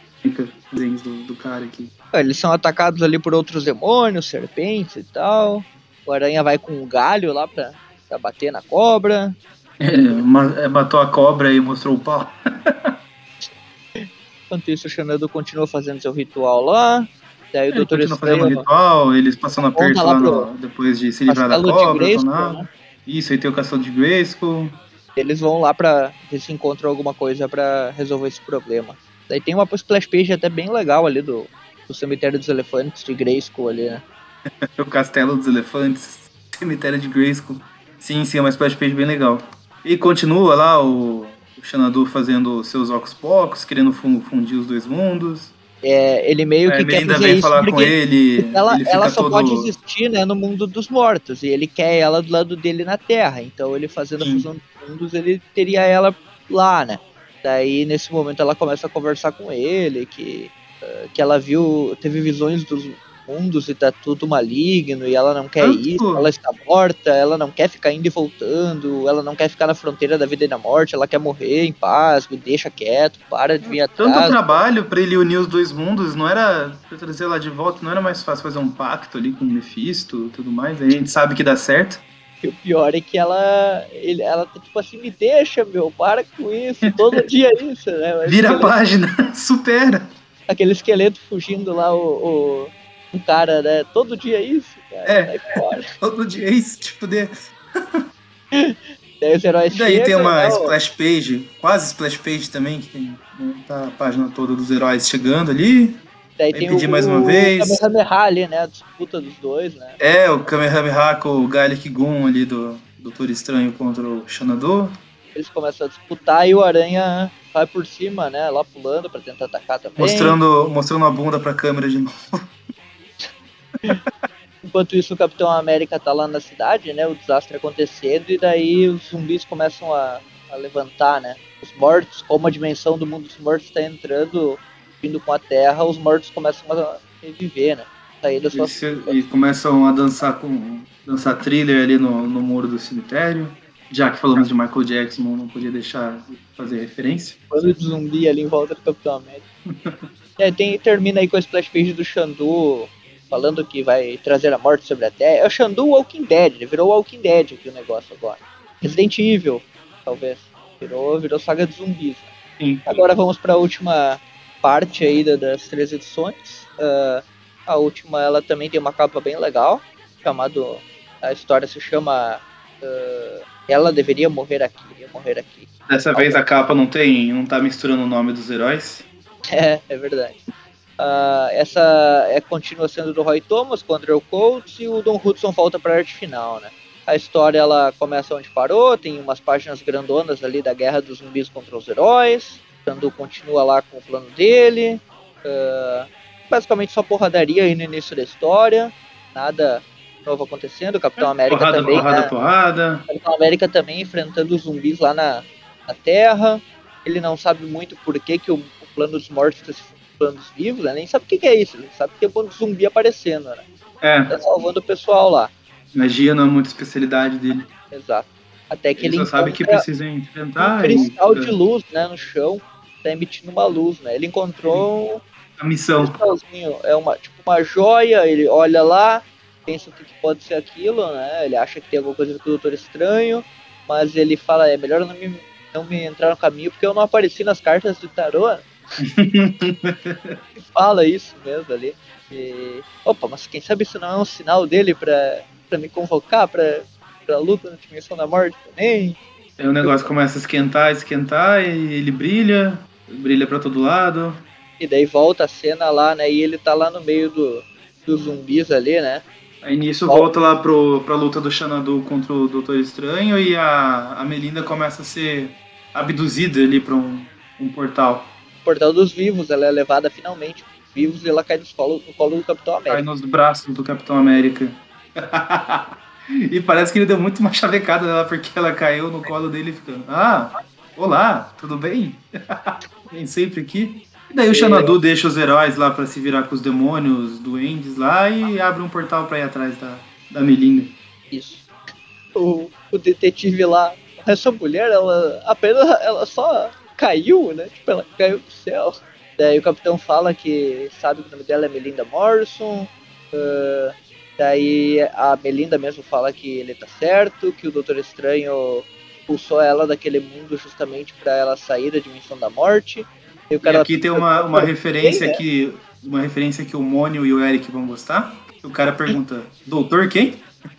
desenhos do, do cara aqui. É, eles são atacados ali por outros demônios, serpentes e tal. O aranha vai com um galho lá pra, pra bater na cobra. É, é matou a cobra e mostrou o pau. Enquanto isso, o Xanadu continua fazendo seu ritual lá. Daí o Ele Doutor continua fazendo ritual, eles passando aperto lá, no, depois de se livrar da cobra. né? Isso, aí tem o castelo de Grayskull. Eles vão lá pra ver se encontram alguma coisa para resolver esse problema. Daí tem uma splash page até bem legal ali do, do cemitério dos elefantes de Grayskull ali, né? o castelo dos elefantes, cemitério de Grayskull. Sim, sim, é uma splash page bem legal. E continua lá o, o Xanadu fazendo seus ocos pocos, querendo fundir os dois mundos. É, ele meio que quer fazer isso falar com ele, ela, ele ela só todo... pode existir né, no mundo dos mortos e ele quer ela do lado dele na Terra. Então ele fazendo Sim. a fusão dos mundos, ele teria ela lá, né? Daí, nesse momento, ela começa a conversar com ele, que, uh, que ela viu, teve visões dos mundos e tá tudo maligno, e ela não quer ir, ela está morta, ela não quer ficar indo e voltando, ela não quer ficar na fronteira da vida e da morte, ela quer morrer em paz, me deixa quieto, para de vir atrás. Tanto trabalho para ele unir os dois mundos, não era, pra trazer ela de volta, não era mais fácil fazer um pacto ali com o Mephisto e tudo mais, a gente sabe que dá certo. E o pior é que ela, ele, ela tá tipo assim, me deixa, meu, para com isso, todo dia é isso, né? Mas Vira a página, supera. Aquele esqueleto fugindo lá, o, o, o cara, né? Todo dia é isso, cara. É, todo dia é isso, tipo de... Daí os heróis Daí chegam, tem uma né, splash page, quase splash page também, que tem né, tá a página toda dos heróis chegando ali. Daí tem pedir o, mais uma o vez. Kamehameha ali, né? A disputa dos dois, né? É, o Kamehameha com o Garlic Gun ali do Doutor Estranho contra o Xanadu. Eles começam a disputar e o Aranha vai por cima, né? Lá pulando pra tentar atacar também. Mostrando, mostrando a bunda pra câmera de novo. Enquanto isso, o Capitão América tá lá na cidade, né? O desastre acontecendo, e daí os zumbis começam a, a levantar, né? Os mortos, como a dimensão do mundo dos mortos está entrando vindo com a Terra, os mortos começam a reviver, né? Sair da sua e, e começam a dançar com dançar thriller ali no, no muro do cemitério. Já que falamos de Michael Jackson, não podia deixar de fazer referência. Quando de zumbi ali em volta do Capitão América. é, tem, termina aí com a splash page do Xandu falando que vai trazer a morte sobre a Terra. É o Xandu Walking Dead, ele virou Walking Dead aqui o negócio agora. Resident Evil, talvez. Virou, virou saga de zumbis. Sim. Agora vamos para a última parte aí das três edições. Uh, a última, ela também tem uma capa bem legal, chamado a história se chama uh, Ela deveria morrer aqui, deveria morrer aqui. Dessa vez a capa não tem, não tá misturando o nome dos heróis. É, é verdade. Uh, essa é continua sendo do Roy Thomas com o Andrew Coates e o Don Hudson volta para a arte final, né? A história ela começa onde parou, tem umas páginas grandonas ali da guerra dos zumbis contra os heróis. Sandu continua lá com o plano dele. Uh, basicamente só porradaria aí no início da história. Nada novo acontecendo. O Capitão América porrada, também. Porrada, né? porrada. Capitão América também enfrentando os zumbis lá na, na Terra. Ele não sabe muito por que, que o, o plano dos mortos está se plano dos vivos, né? Nem sabe o que, que, é isso. Ele sabe que é um zumbi aparecendo, né? É. Tá salvando o pessoal lá. Magia não é muita especialidade dele. Exato. Até que ele, ele só sabe que precisa enfrentar. Um cristal e... de luz, né, no chão, tá emitindo uma luz, né? Ele encontrou a missão. Um é uma tipo uma joia, ele olha lá, pensa o que, pode ser aquilo, né? Ele acha que tem alguma coisa com o Doutor Estranho, mas ele fala, é melhor não me, não me entrar no caminho porque eu não apareci nas cartas de tarô. fala isso mesmo ali. E, opa, mas quem sabe isso não é um sinal dele pra, pra me convocar pra, pra luta na dimensão da morte também? Aí o negócio começa a esquentar, esquentar, e ele brilha, brilha pra todo lado. E daí volta a cena lá, né? E ele tá lá no meio do, dos zumbis ali, né? Aí nisso volta, volta lá pro, pra luta do Xanadu contra o Doutor Estranho e a, a Melinda começa a ser abduzida ali pra um, um portal. Portal dos Vivos, ela é levada finalmente vivos e ela cai no colo, no colo do Capitão América. Cai nos braços do Capitão América. e parece que ele deu muito uma chavecada nela porque ela caiu no colo dele ficando. Ah, olá, tudo bem? Vem sempre aqui. E daí o Xanadu deixa os heróis lá para se virar com os demônios, duendes lá e abre um portal para ir atrás da, da Melinda. Isso. O, o detetive lá, essa mulher, ela apenas ela só caiu, né? Tipo, ela caiu do céu. Daí o capitão fala que sabe que o nome dela é Melinda Morrison. Uh, daí a Melinda mesmo fala que ele tá certo, que o Doutor Estranho expulsou ela daquele mundo justamente para ela sair da dimensão da morte. E, e aqui tem uma, uma referência né? que uma referência que o Mônio e o Eric vão gostar. O cara pergunta: "Doutor quem?"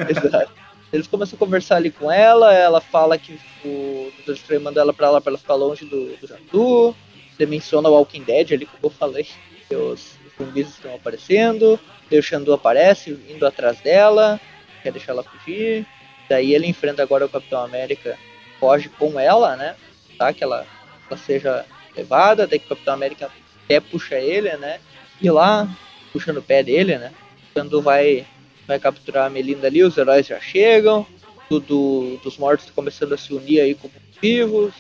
Exato. Eles começam a conversar ali com ela, ela fala que o Doutor Estranho manda ela pra lá pra ela ficar longe do, do Jandu. Menciona o Walking Dead ali, como eu falei, que os, os zumbis estão aparecendo. Daí o Xandu aparece, indo atrás dela, quer deixar ela fugir. Daí ele enfrenta agora o Capitão América, foge com ela, né? Tá? Que ela, ela seja levada, daí que o Capitão América até puxa ele, né? E lá, puxando o pé dele, né? Quando vai vai capturar a Melinda ali, os heróis já chegam, tudo dos mortos começando a se unir aí com os vivos,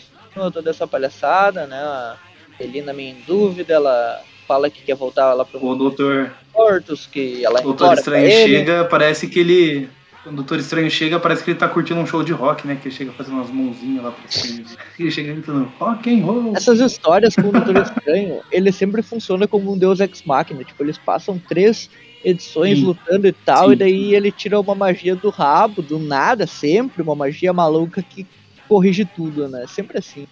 toda essa palhaçada, né? A Melinda meio em dúvida, ela fala que quer voltar lá pro o doutor mortos, que ela O Doutor Estranho chega, parece que ele quando o Doutor Estranho chega, parece que ele tá curtindo um show de rock, né? Que ele chega fazendo umas mãozinhas lá pra cima. Ele chega gritando rock and roll. Essas histórias com o Doutor Estranho, ele sempre funciona como um deus ex machina. Tipo, eles passam três edições Sim. lutando e tal, Sim. e daí ele tira uma magia do rabo, do nada, sempre, uma magia maluca que corrige tudo, né? Sempre assim.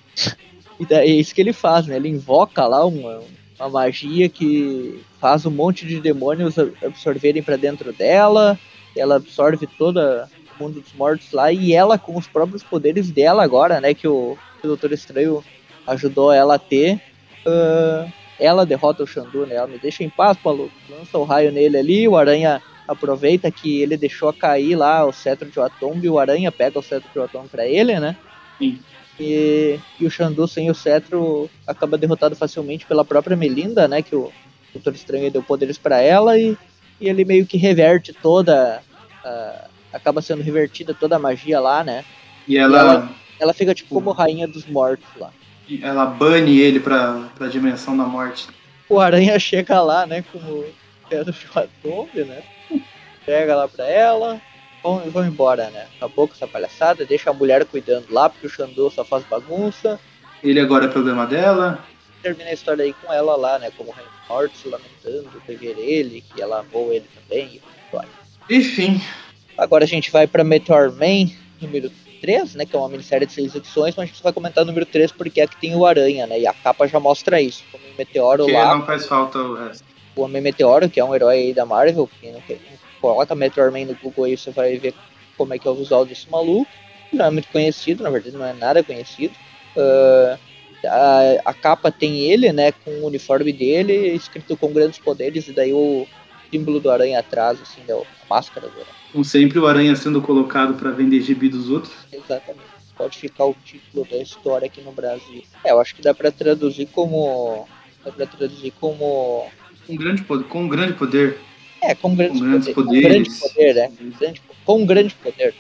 E daí é isso que ele faz, né? Ele invoca lá uma, uma magia que faz um monte de demônios absorverem para dentro dela, ela absorve todo o mundo dos mortos lá, e ela, com os próprios poderes dela agora, né? Que o, que o Doutor Estranho ajudou ela a ter. Uh, ela derrota o Xandu, né? Ela me deixa em paz, Paulo. Lança o raio nele ali, o Aranha aproveita que ele deixou cair lá o cetro de Atom e o Aranha pega o cetro de Atom pra ele, né? Sim. E, e o Xandu sem o cetro acaba derrotado facilmente pela própria Melinda, né? Que o Doutor Estranho deu poderes para ela e, e ele meio que reverte toda. Uh, acaba sendo revertida toda a magia lá, né? E ela. E ela, ela fica tipo como rainha dos mortos lá ela bane ele pra, pra dimensão da morte. o Aranha chega lá, né, com o Pedro Atombe, né? Pega lá pra ela, vão, vão embora, né? Acabou com essa palhaçada, deixa a mulher cuidando lá, porque o Xandô só faz bagunça. Ele agora é problema dela. Termina a história aí com ela lá, né? Como o Rei Norte se lamentando por ver ele, que ela amou ele também. E Enfim. Agora a gente vai pra Meteor Man, número 3, né? Que é uma minissérie de seis edições, mas a gente vai comentar o número 3 porque é que tem o Aranha, né? E a capa já mostra isso. Como o Meteoro que lá. não faz falta o resto. O Homem Meteoro, que é um herói aí da Marvel, quem não quer, coloca Meteor Man no Google aí, você vai ver como é que é o visual desse maluco. Não é muito conhecido, na verdade não é nada conhecido. Uh, a, a, capa tem ele, né, com o uniforme dele, escrito com grandes poderes, e daí o símbolo do aranha atrás, assim, da máscara do aranha. Como sempre, o aranha sendo colocado para vender gibi dos outros. Exatamente. Pode ficar o título da história aqui no Brasil. É, eu acho que dá para traduzir como. Dá pra traduzir como. Com grande poder. Com grande poder. É, com grandes, com grandes poder, poderes. Com grande poder, né? Grande, com grande poder.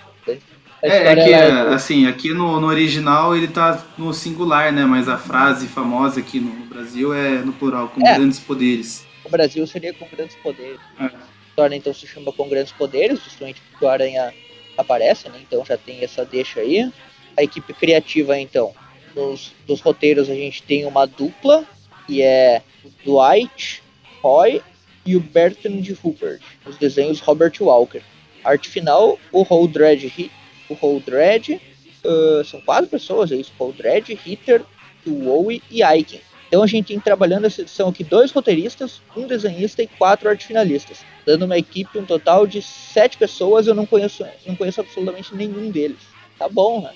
A é, é que, é, assim, aqui no, no, original ele tá no singular, né? Mas a frase famosa aqui no, no Brasil é no plural, com é. grandes poderes. O Brasil seria com grandes poderes. É. A história então se chama Com Grandes Poderes, justamente porque o Aranha aparece, né? Então já tem essa deixa aí. A equipe criativa, então, nos, roteiros a gente tem uma dupla, que é o Dwight, Roy e o Bertrand Rupert. Os desenhos Robert Walker. Arte final, o Holdred o Holdred, uh, são quatro pessoas, é isso, Holdred, Hitter, Wowie e Aiken. Então a gente tem trabalhando essa edição aqui dois roteiristas, um desenhista e quatro arte finalistas, dando uma equipe um total de sete pessoas. Eu não conheço, não conheço absolutamente nenhum deles. Tá bom, né?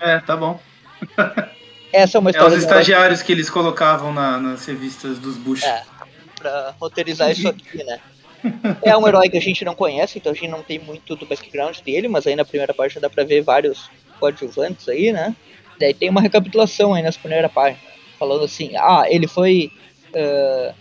É, tá bom. Essa é uma história. É os estagiários que eles colocavam na, nas revistas dos Bush. É, pra roteirizar isso aqui, né? É um herói que a gente não conhece, então a gente não tem muito do background dele, mas aí na primeira página dá pra ver vários coadjuvantes aí, né? Daí tem uma recapitulação aí nessa primeira página, falando assim, ah, ele foi. Uh,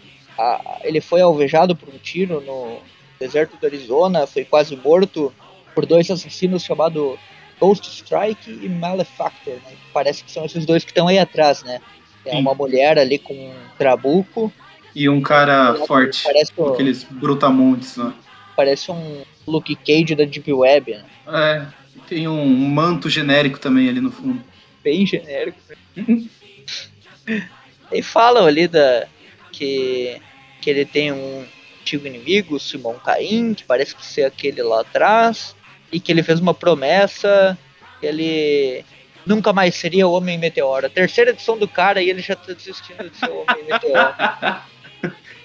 ele foi alvejado por um tiro no deserto do Arizona, foi quase morto por dois assassinos chamados Ghost Strike e Malefactor, né? Parece que são esses dois que estão aí atrás, né? É uma mulher ali com um trabuco e um cara forte. Parece com aqueles brutamontes lá. Parece um Luke Cage da Deep Web, né? É, tem um manto genérico também ali no fundo. Bem genérico. E falam ali da, que, que ele tem um antigo inimigo, Simon Caim, que parece que ser aquele lá atrás, e que ele fez uma promessa que ele nunca mais seria o Homem Meteoro. A terceira edição do cara e ele já tá desistindo de ser o Homem Meteoro.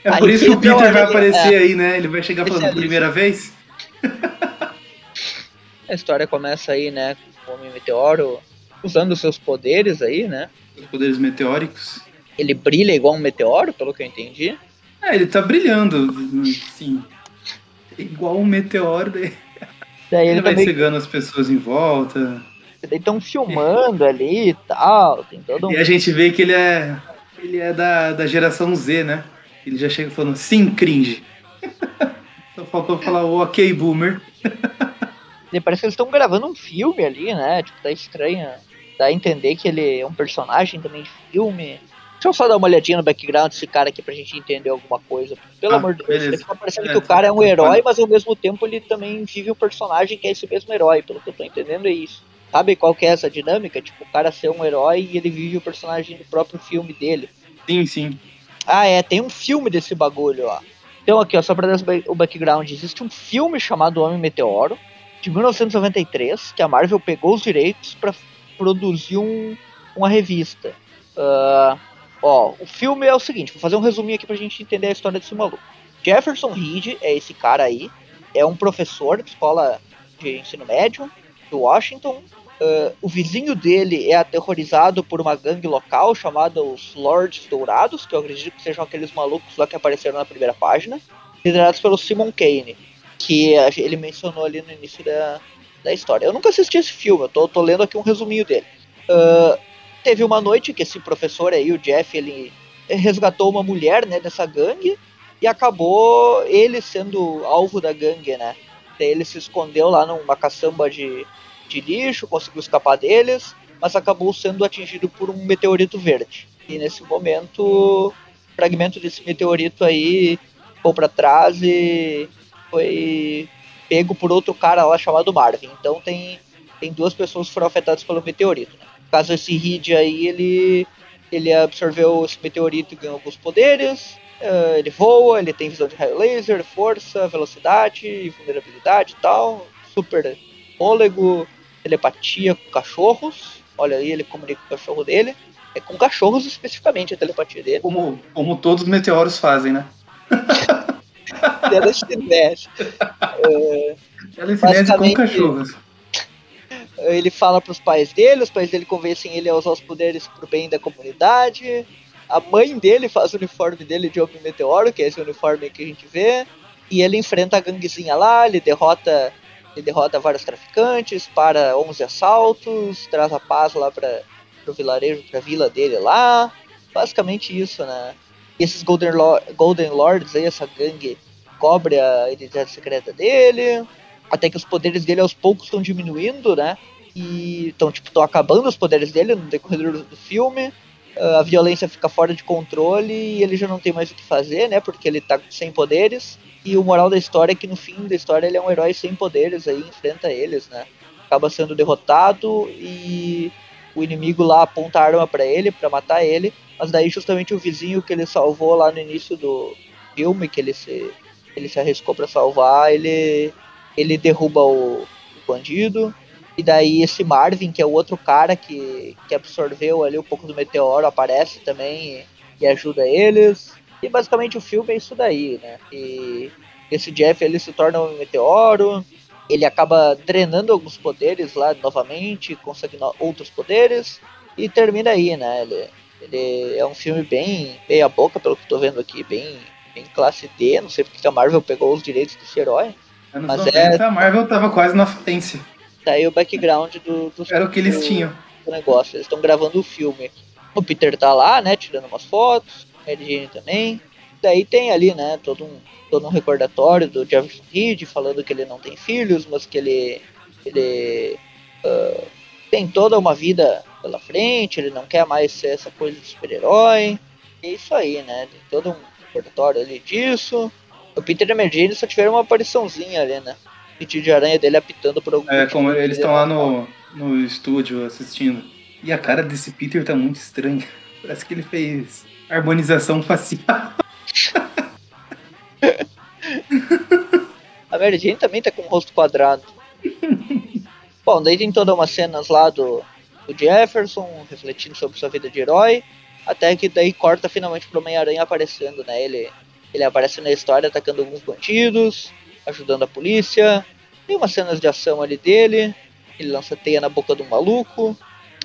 É por aí isso que o Peter vai aparecer é, aí, né? Ele vai chegar falando primeira vez. A história começa aí, né? Com o Homem Meteoro usando seus poderes aí, né? Os poderes meteóricos. Ele brilha igual um meteoro, pelo que eu entendi. É, ele tá brilhando, sim. Igual um meteoro. Daí, daí ele, ele vai também... cegando as pessoas em volta. Daí estão filmando ali e tal. Tem todo um... E a gente vê que ele é. Ele é da, da geração Z, né? Ele já chega falando sim, cringe. Só faltou falar o ok, boomer. Parece que eles estão gravando um filme ali, né? Tipo, tá estranho. Dá a entender que ele é um personagem também de filme. Deixa eu só dar uma olhadinha no background desse cara aqui pra gente entender alguma coisa. Pelo ah, amor de Deus, ele tá parecendo que o cara é um herói, mas ao mesmo tempo ele também vive um personagem que é esse mesmo herói. Pelo que eu tô entendendo, é isso. Sabe qual que é essa dinâmica? Tipo, o cara ser um herói e ele vive o personagem do próprio filme dele. Sim, sim. Ah, é, tem um filme desse bagulho, ó. Então aqui, ó, só pra dar o background, existe um filme chamado Homem Meteoro, de 1993, que a Marvel pegou os direitos para produzir um, uma revista. Uh, ó, o filme é o seguinte, vou fazer um resuminho aqui pra gente entender a história desse maluco. Jefferson Reed é esse cara aí, é um professor de escola de ensino médio do Washington, Uh, o vizinho dele é aterrorizado por uma gangue local chamada os Lords Dourados, que eu acredito que sejam aqueles malucos lá que apareceram na primeira página, liderados pelo Simon Kane, que ele mencionou ali no início da, da história. Eu nunca assisti esse filme, eu tô, tô lendo aqui um resuminho dele. Uh, teve uma noite que esse professor aí, o Jeff, ele resgatou uma mulher né, dessa gangue e acabou ele sendo alvo da gangue, né? Ele se escondeu lá numa caçamba de de lixo, conseguiu escapar deles, mas acabou sendo atingido por um meteorito verde. E nesse momento fragmento desse meteorito aí ficou para trás e foi pego por outro cara lá chamado Marvin. Então tem, tem duas pessoas que foram afetadas pelo meteorito. Né? No caso, esse Reed aí, ele, ele absorveu esse meteorito e ganhou alguns poderes. Uh, ele voa, ele tem visão de raio laser, força, velocidade, vulnerabilidade e tal. Super fôlego, telepatia com cachorros. Olha aí, ele comunica com o cachorro dele. É com cachorros especificamente a telepatia dele. Como, como todos os meteoros fazem, né? Telecinese. é, Telecinese com cachorros. Ele fala para os pais dele, os pais dele convencem ele a usar os poderes pro bem da comunidade. A mãe dele faz o uniforme dele de Homem Meteoro, que é esse uniforme que a gente vê. E ele enfrenta a ganguezinha lá, ele derrota, ele derrota vários traficantes, para 11 assaltos, traz a paz lá para o vilarejo, para a vila dele lá. Basicamente isso, né? E esses Golden, Lord, Golden Lords aí, essa gangue, cobre a identidade secreta dele. Até que os poderes dele aos poucos estão diminuindo, né? E estão, tipo, estão acabando os poderes dele no decorrer do filme. Uh, a violência fica fora de controle e ele já não tem mais o que fazer, né? Porque ele tá sem poderes. E o moral da história é que no fim da história ele é um herói sem poderes aí, enfrenta eles, né? Acaba sendo derrotado e o inimigo lá aponta a arma para ele, para matar ele. Mas daí justamente o vizinho que ele salvou lá no início do filme, que ele se, ele se arriscou para salvar, ele, ele derruba o, o, bandido. E daí esse Marvin, que é o outro cara que, que absorveu ali um pouco do meteoro, aparece também e, e ajuda eles. E basicamente o filme é isso daí, né? E esse Jeff ele se torna um meteoro, ele acaba drenando alguns poderes lá novamente, consegue outros poderes e termina aí, né? Ele, ele é um filme bem meia boca, pelo que eu tô vendo aqui, bem, bem classe D. Não sei porque a Marvel pegou os direitos desse herói. Anos mas 90, é... a Marvel tava quase na falência. Tá aí o background do, do Era o que eles tinham. Do negócio. Eles estão gravando o filme. O Peter tá lá, né, tirando umas fotos. A Jane também. Daí tem ali, né, todo um, todo um recordatório do Jefferson Reed falando que ele não tem filhos, mas que ele, ele uh, tem toda uma vida pela frente, ele não quer mais ser essa coisa de super-herói. É isso aí, né? Tem todo um repertório ali disso. O Peter e Mary só tiveram uma apariçãozinha ali, né? O de aranha dele apitando por algum É, como eles estão lá no, no estúdio assistindo. E a cara desse Peter tá muito estranha. Parece que ele fez harmonização facial. a Mary Jane também tá com o rosto quadrado. Bom, daí tem todas umas cenas lá do, do Jefferson, refletindo sobre sua vida de herói, até que daí corta finalmente pro Homem-Aranha aparecendo, né? Ele, ele aparece na história atacando alguns bandidos, ajudando a polícia. Tem umas cenas de ação ali dele, ele lança teia na boca do maluco,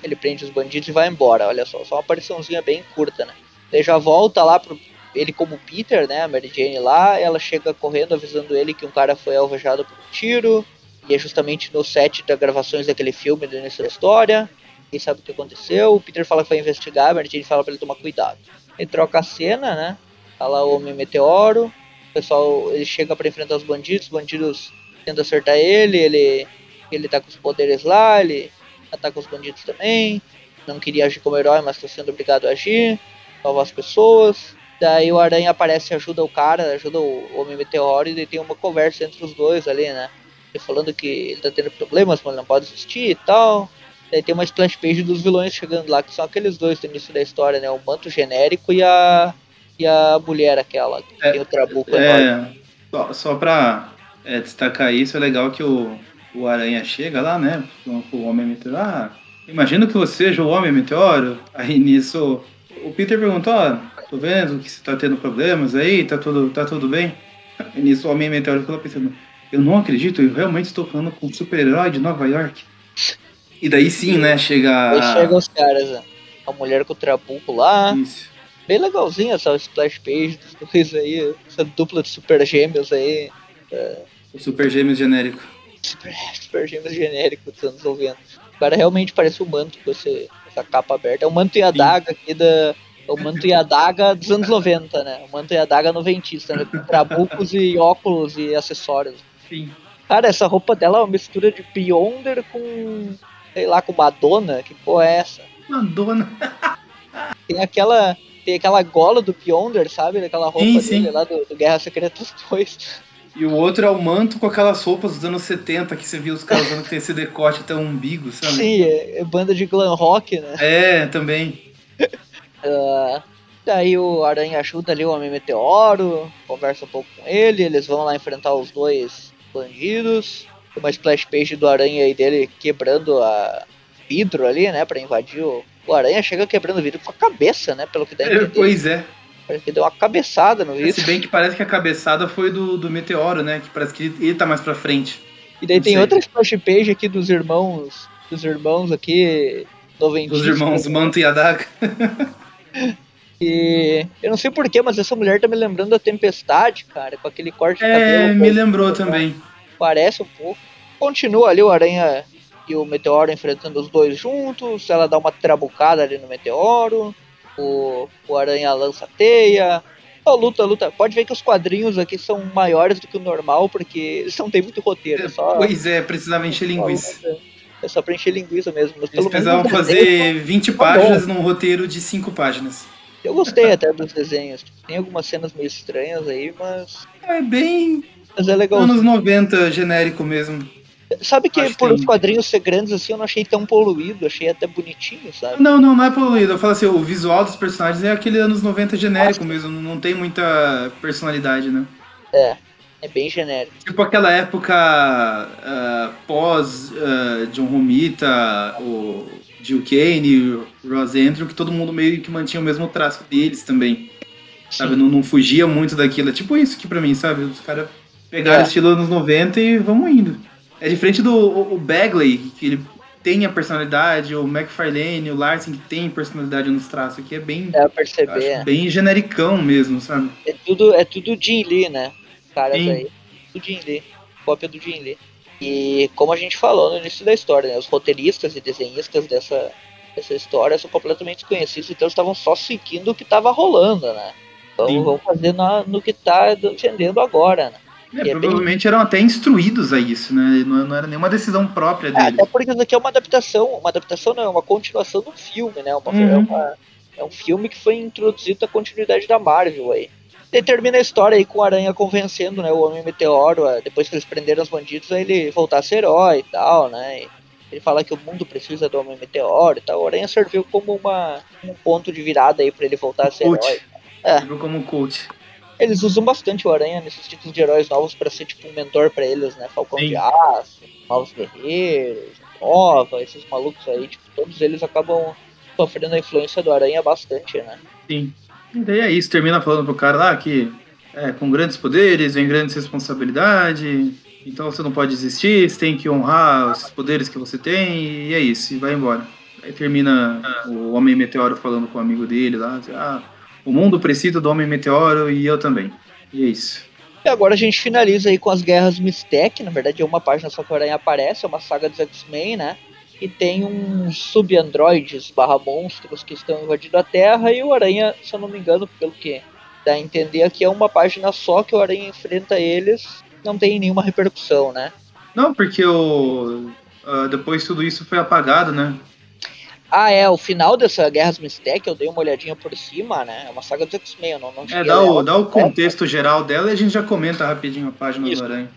ele prende os bandidos e vai embora, olha só, só uma apariçãozinha bem curta, né? Ele já volta lá pro ele como Peter, né, a Mary Jane lá, ela chega correndo avisando ele que um cara foi alvejado por um tiro, e é justamente no set das gravações daquele filme do início da história ninguém sabe o que aconteceu. O Peter fala que vai investigar, a Mary Jane fala para ele tomar cuidado. Ele troca a cena, né? Tá lá o Homem Meteoro. O pessoal ele chega para enfrentar os bandidos, os bandidos tentam acertar ele, ele ele tá com os poderes lá, ele ataca os bandidos também. Não queria agir como herói, mas está sendo obrigado a agir, salvar as pessoas. Daí o Aranha aparece e ajuda o cara, ajuda o Homem Meteoro e tem uma conversa entre os dois ali, né? Ele falando que ele tá tendo problemas, mas não pode assistir e tal. Daí tem uma splash page dos vilões chegando lá, que são aqueles dois do início da história, né? O manto genérico e a. e a mulher aquela, que é, tem o trabuco é, Só, só pra é, destacar isso, é legal que o, o Aranha chega lá, né? O Homem Meteoro. Ah, imagino que você seja o Homem Meteoro. Aí nisso, o Peter perguntou, ó, oh, tô vendo que você tá tendo problemas aí, tá tudo, tá tudo bem? E nisso o Homem Meteoro ficou pensando, eu não acredito, eu realmente estou falando com um super-herói de Nova York. E daí sim, né, chega. Aí chegam os caras, né? A mulher com o trabuco lá. Isso. Bem legalzinho essa splash page dos dois aí, essa dupla de super gêmeos aí. É... O super gêmeos genérico. Super, super gêmeos genérico dos anos 90. O cara realmente parece um manto com essa capa aberta. É o manto e a daga aqui da. É o manto e a daga dos anos 90, né? O manto e a daga noventista, né? Com trabucos e óculos e acessórios. Sim. Cara, essa roupa dela é uma mistura de Beyonder com sei lá, com Madonna? Que porra é essa? Madonna. Tem aquela, tem aquela gola do Ponder, sabe? Daquela roupa Sim, dele sim. lá do, do Guerra Secretas 2. E o outro é o manto com aquelas roupas dos anos 70 que você viu os caras usando que tem esse decote até o umbigo, sabe? Sim, é, é banda de glam rock, né? É, também. Ah, daí o Aranha ajuda ali o Homem Meteoro, conversa um pouco com ele, eles vão lá enfrentar os dois bandidos. Tem uma splash page do Aranha aí dele quebrando a vidro ali, né, pra invadir o... O Aranha chega quebrando o vidro com a cabeça, né, pelo que dá a É, entender. pois é. Parece que deu uma cabeçada no Se vidro. bem que parece que a cabeçada foi do, do meteoro, né? Que parece que ele, tá mais pra frente. E daí não tem sei. outra splash page aqui dos irmãos, dos irmãos aqui, noventistas. Os irmãos Manto e Adaga. E eu não sei porquê, mas essa mulher tá me lembrando da Tempestade, cara, com aquele corte de É, cabelo. me pô, lembrou também. Parece um pouco. Continua ali o Aranha e o Meteoro enfrentando os dois juntos. Ela dá uma trabucada ali no Meteoro. O, o Aranha lança teia. Só luta, luta. Pode ver que os quadrinhos aqui são maiores do que o normal, porque eles não tem muito roteiro. É só, Pois é, precisava encher linguiça. É só pra encher linguiça mesmo. Mas Eles precisavam no desenho, fazer 20 tá páginas num roteiro de 5 páginas. Eu gostei até dos desenhos. Tem algumas cenas meio estranhas aí, mas. É bem Mas é legal. anos 90 genérico mesmo. Sabe que Acho que por tem. os quadrinhos ser grandes assim, eu não achei tão poluído, achei até bonitinho, sabe? Não, não, não é poluído. Eu falo assim, o visual dos personagens é aquele anos 90 genérico mesmo, não tem muita personalidade, né? É, é bem genérico. Tipo aquela época ah, pós ah, John Romita, o Jill Kane, o Ross Andrew, que todo mundo meio que mantinha o mesmo traço deles também. Sabe? Não, não fugia muito daquilo. É tipo isso aqui pra mim, sabe? Os caras pegaram É. o estilo anos 90 e vamos indo. É diferente do o, o Bagley, que ele tem a personalidade, o McFarlane, o Larsen, que tem personalidade nos traços aqui, é bem, eu perceber. acho bem genericão mesmo, sabe? É tudo, é tudo Jim Lee, né? Caras Sim. aí. Tudo Jim Lee. Cópia do Jim Lee. E como a gente falou no início da história, né? Os roteiristas e desenhistas dessa, dessa história são completamente desconhecidos, então eles estavam só seguindo o que tava rolando, né? Então Sim. vamos fazer na- no que tá defendendo agora, né? É, é bem- provavelmente eram até instruídos a isso, né? Não, não era nenhuma decisão própria É, deles. até porque isso aqui é uma adaptação, uma adaptação não, é uma continuação do filme, né? Uma- Uhum. é, uma- é um filme que foi introduzido à continuidade da Marvel aí. E termina a história aí com o Aranha convencendo, né, o Homem Meteoro, depois que eles prenderam os bandidos, a ele voltar a ser herói e tal, né? E ele fala que o mundo precisa do Homem Meteoro e tal. O Aranha serviu como uma, um ponto de virada aí pra ele voltar a ser Coach. herói. É. Viu como um coach. Eles usam bastante o Aranha nesses títulos de heróis novos pra ser tipo um mentor pra eles, né? Falcão Sim. de Aço, Novos Guerreiros, Nova, esses malucos aí, tipo, todos eles acabam sofrendo a influência do Aranha bastante, né? Sim. E daí é isso, termina falando pro cara lá que é, com grandes poderes vem grandes responsabilidade, então você não pode desistir, você tem que honrar os poderes que você tem, e é isso, e vai embora. Aí termina o Homem Meteoro falando com o amigo dele lá, ah, o mundo precisa do Homem Meteoro e eu também. E é isso. E agora a gente finaliza aí com as guerras Mistec, na verdade é uma página só que o Aranha aparece, é uma saga dos X-Men, né? E tem uns sub-androides barra monstros que estão invadindo a Terra e o Aranha, se eu não me engano, pelo que dá a entender aqui, é uma página só que o Aranha enfrenta eles, não tem nenhuma repercussão, né? Não, porque o, ah, depois tudo isso foi apagado, né? Ah, é, o final dessa Guerras Mistec, eu dei uma olhadinha por cima, né? É uma saga dos X-Men, eu não, não É, dá o, ela dá o contexto geral dela e a gente já comenta rapidinho a página Isso. do Aranha.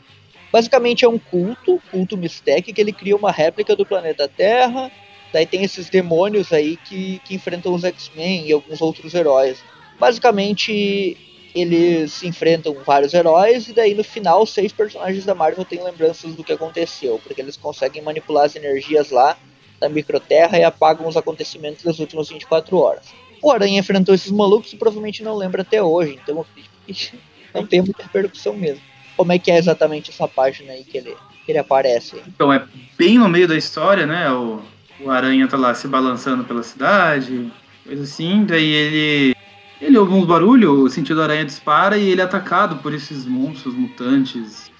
Basicamente é um culto, culto Mistec, que ele cria uma réplica do planeta Terra. Daí tem esses demônios aí que, que enfrentam os X-Men e alguns outros heróis. Basicamente, eles enfrentam vários heróis e daí no final seis personagens da Marvel têm lembranças do que aconteceu, porque eles conseguem manipular as energias lá da microterra e apagam os acontecimentos das últimas 24 horas. O Aranha enfrentou esses malucos e provavelmente não lembra até hoje, então não tem muita repercussão mesmo. Como é que é exatamente essa página aí que ele, que ele aparece? Então é bem no meio da história, né? O, o Aranha tá lá se balançando pela cidade, coisa assim, daí ele. Ele ouve uns barulhos, o sentido aranha dispara e ele é atacado por esses monstros mutantes.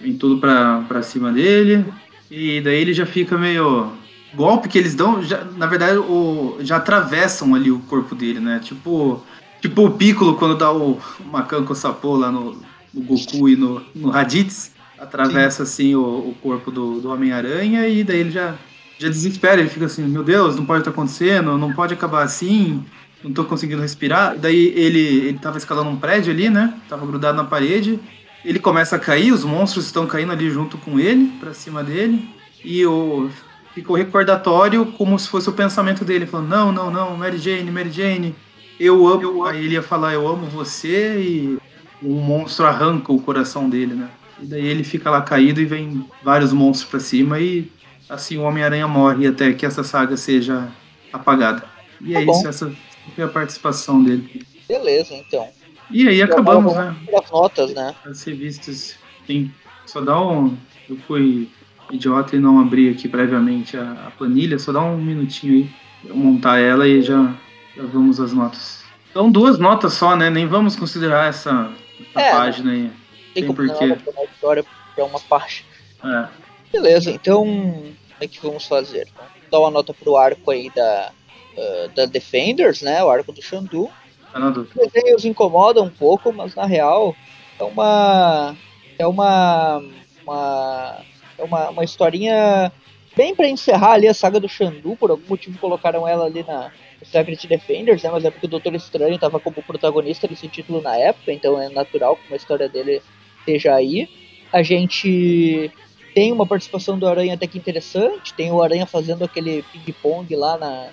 Vem tudo pra, pra cima dele. E daí ele já fica meio. Golpe que eles dão, já, na verdade, o, já atravessam ali o corpo dele, né? Tipo, tipo o Piccolo quando dá o Macanco Sapô lá no, no Goku e no, no Raditz. Atravessa assim o, o corpo do, do Homem-Aranha e daí ele já, já desespera, ele fica assim, meu Deus, não pode estar acontecendo, não pode acabar assim. não tô conseguindo respirar. Daí ele, ele tava escalando um prédio ali, né? Tava grudado na parede. Ele começa a cair, os monstros estão caindo ali junto com ele, pra cima dele. E o, ficou recordatório como se fosse o pensamento dele, falando, não, não, não, Mary Jane, Mary Jane, eu amo. Eu amo. Aí ele ia falar, eu amo você, e o monstro arranca o coração dele, né? E daí ele fica lá caído e vem vários monstros pra cima e assim o Homem-Aranha morre até que essa saga seja apagada. E é tá isso, essa foi a participação dele. Beleza, então. E aí acabamos, né? As notas, né? As revistas, sim. Só dá um. Eu fui idiota e não abri aqui previamente a, a planilha, só dá um minutinho aí eu montar ela e já, já vamos às notas. Então duas notas só, né? Nem vamos considerar essa, essa é, página aí. Tem, tem porquê. Uma história para uma parte. É. Beleza, então como é que vamos fazer? Vamos dar uma nota pro arco aí da, uh, da Defenders, né? O arco do Xandu. Os desenhos incomodam um pouco, mas na real é uma. É uma. uma é uma, uma historinha bem para encerrar ali a saga do Xandu. Por algum motivo colocaram ela ali na Secret Defenders, né? Mas é porque o Doutor Estranho estava como protagonista desse título na época, então é natural que uma história dele esteja aí. A gente tem uma participação do Aranha até que interessante. Tem o Aranha fazendo aquele ping-pong lá na,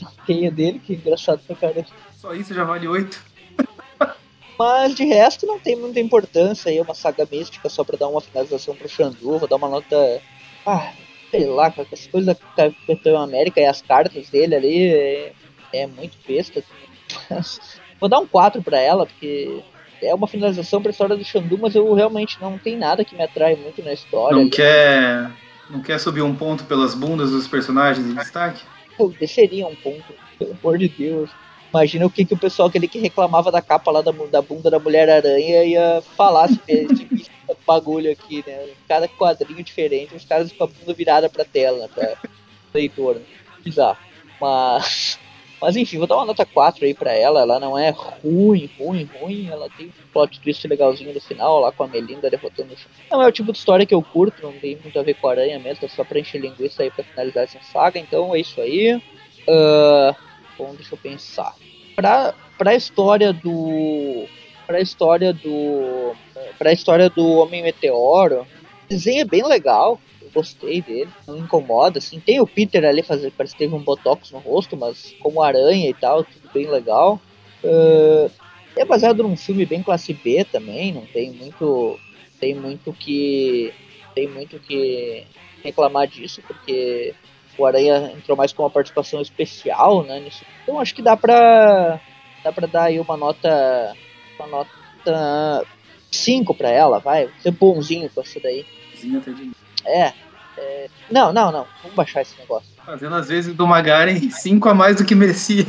na teia dele, que é engraçado pra caramba. Só isso já vale 8. Mas de resto não tem muita importância aí, é uma saga mística só pra dar uma finalização pro Xandu, vou dar uma nota. Ah, sei lá, com as coisas da Capitão América e as cartas dele ali é, é muito besta. vou dar um 4 pra ela, porque é uma finalização pra história do Xandu, mas eu realmente não tem nada que me atrai muito na história. Não ali. quer. Não quer subir um ponto pelas bundas dos personagens em destaque? Eu desceria um ponto, pelo amor de Deus. Imagina o que, que o pessoal aquele que reclamava da capa lá da, da bunda da Mulher-Aranha ia falar se esse bagulho aqui, né? Cada quadrinho diferente, os caras com a bunda virada pra tela, pra leitor. Bizarro. Mas. Mas enfim, vou dar uma nota 4 aí pra ela. Ela não é ruim, ruim, ruim. Ela tem um plot twist legalzinho no final, lá com a Melinda derrotando o. Não é o tipo de história que eu curto, não tem muito a ver com a aranha mesmo, é só pra encher linguiça aí pra finalizar essa saga. Então é isso aí. Uh, bom, deixa eu pensar. Pra, pra história do. Pra história do. Pra história do Homem Meteoro, o desenho é bem legal. Eu gostei dele, não incomoda, assim. Tem o Peter ali fazer, parece que teve um botox no rosto, mas como aranha e tal, tudo bem legal. Uh, é baseado num filme bem classe B também, não tem muito. Tem muito que. Tem muito que reclamar disso, porque o Aranha entrou mais com uma participação especial, né? Nisso. Então acho que dá pra. dá pra dar aí uma nota. uma nota 5 pra ela, vai. Ser bonzinho com essa daí. É, é. Não, não, não. Vamos baixar esse negócio. Fazendo às vezes do Magaren 5 a mais do que merecia.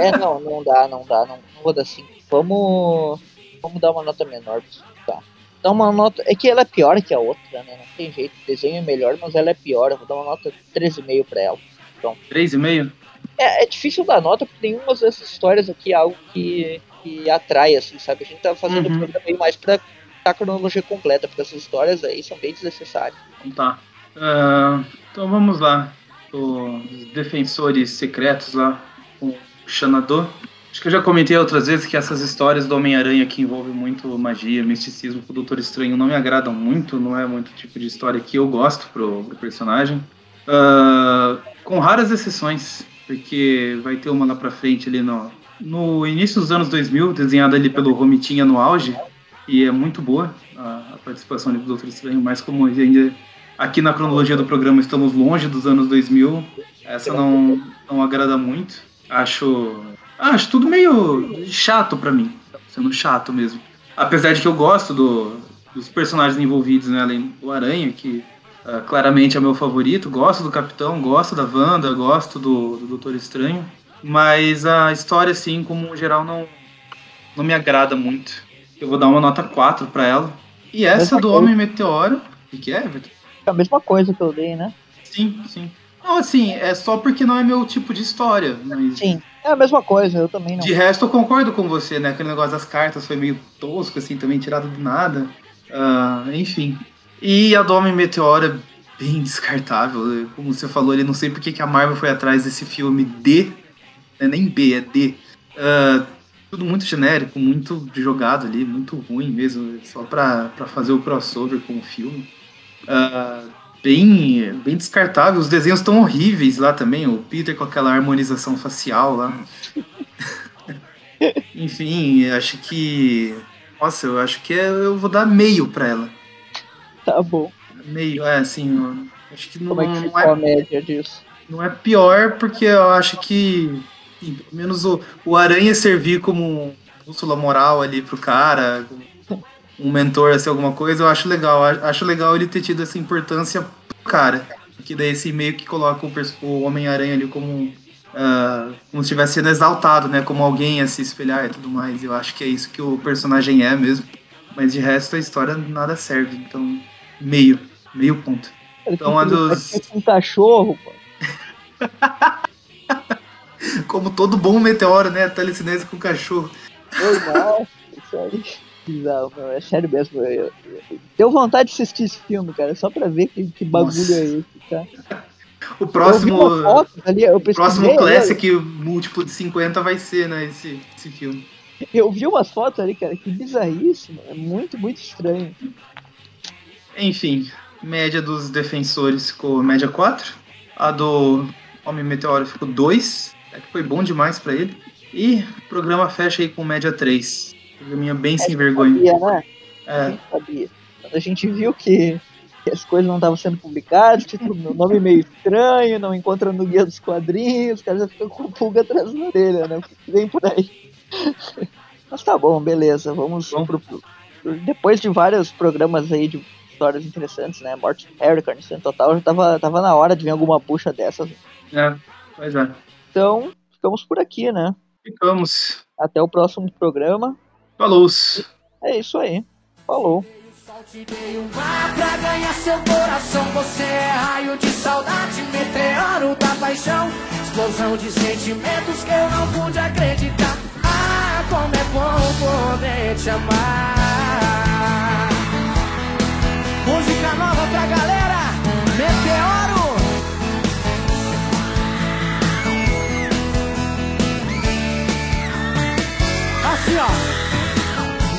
é, não, não dá, não dá. Não, não vou dar 5. Vamos. Vamos dar uma nota menor. Tá dar uma nota. É que ela é pior que a outra, né? Não tem jeito. O desenho é melhor, mas ela é pior. Eu vou dar uma nota 3,5 pra ela. Então. 3,5? É, é difícil dar nota, porque nenhuma dessas histórias aqui é algo que, que atrai, assim, sabe? A gente tá fazendo uhum. o programa meio mais pra a cronologia completa, porque essas histórias aí são bem desnecessárias. Então tá. Uh, então vamos lá. Os defensores secretos lá, o Xanador. Acho que eu já comentei outras vezes que essas histórias do Homem-Aranha que envolvem muito magia, misticismo com o Doutor Estranho não me agradam muito, não é muito tipo de história que eu gosto pro, pro personagem. Uh, com raras exceções, porque vai ter uma lá pra frente ali no, no início dos anos 2000, desenhada ali pelo Romitinha no auge, e é muito boa a, a participação ali do Doutor Estranho, mas como ainda aqui na cronologia do programa estamos longe dos anos 2000, essa não, não agrada muito. Acho acho tudo meio chato para mim. Sendo chato mesmo. Apesar de que eu gosto do, dos personagens envolvidos, né? Além do Aranha, que uh, claramente é meu favorito. Gosto do Capitão, gosto da Wanda, gosto do, do Doutor Estranho. Mas a história, assim, como geral, não, não me agrada muito. Eu vou dar uma nota 4 para ela. E essa do coisa. Homem Meteoro. O que, que é, Vitor? É a mesma coisa que eu dei, né? Sim, sim. Não, assim, é só porque não é meu tipo de história. Mas... Sim. É a mesma coisa, eu também não. De resto, eu concordo com você, né? Aquele negócio das cartas foi meio tosco, assim, também tirado do nada. Uh, enfim. E a do Homem Meteoro é bem descartável. Como você falou, ele não sei porque que a Marvel foi atrás desse filme D, né? nem B, é D. Uh, tudo muito genérico, muito jogado ali, muito ruim mesmo, só pra, pra fazer o crossover com o filme. Uh, bem, bem descartável, os desenhos estão horríveis lá também, o Peter com aquela harmonização facial lá. Enfim, acho que. Nossa, eu acho que é, eu vou dar meio pra ela. Tá bom. Meio, é assim, acho que não, Como é que não é, a média disso? não é pior, porque eu acho que pelo menos o, o Aranha servir como bússola moral ali pro cara, um mentor, assim, alguma coisa, eu acho legal. Acho legal ele ter tido essa importância pro cara. Que daí esse meio que coloca o, o Homem-Aranha ali como uh, como se estivesse sendo exaltado, né? Como alguém a se espelhar e tudo mais. Eu acho que é isso que o personagem é mesmo. Mas de resto a história nada serve. Então, meio. Meio ponto. Então, a dos. Um cachorro, pô. Como todo bom meteoro, né? Telecinese com cachorro. Nossa, isso aí. Bizarro, meu. É sério mesmo. Eu, eu, deu vontade de assistir esse filme, cara, só pra ver que, que bagulho Nossa. é esse, tá? O próximo, ali, eu próximo Classic múltiplo de 50 vai ser, né, esse, esse filme. Eu vi umas fotos ali, cara, que bizarríssimo. É muito, muito estranho. Enfim, média dos defensores ficou média 4. A do Homem Meteoro ficou 2. É que foi bom demais para ele. E o programa fecha aí com média 3. Programinha bem é, sem vergonha. Sabia, né? É. Sabia. Quando a gente viu que que as coisas não estavam sendo publicadas, tipo, meu nome meio estranho, não encontra no guia dos quadrinhos, os caras já ficam com pulga atrás da orelha, né? Vem por aí. Mas tá bom, beleza, vamos bom. Pro, pro, depois de vários programas aí de histórias interessantes, né? Morte do Harry, Carniceiro Total, já tava, tava na hora de vir alguma puxa dessas. É, pois é. Então, ficamos por aqui, né? Ficamos. Até o próximo programa. Falou. É isso aí. Falou. Te dei um mar pra ganhar seu coração. Você é raio de saudade, meteoro da paixão. Explosão de sentimentos que eu não pude acreditar. Ah, como é bom poder te amar. Música nova pra galera, meteoro. Assim ó.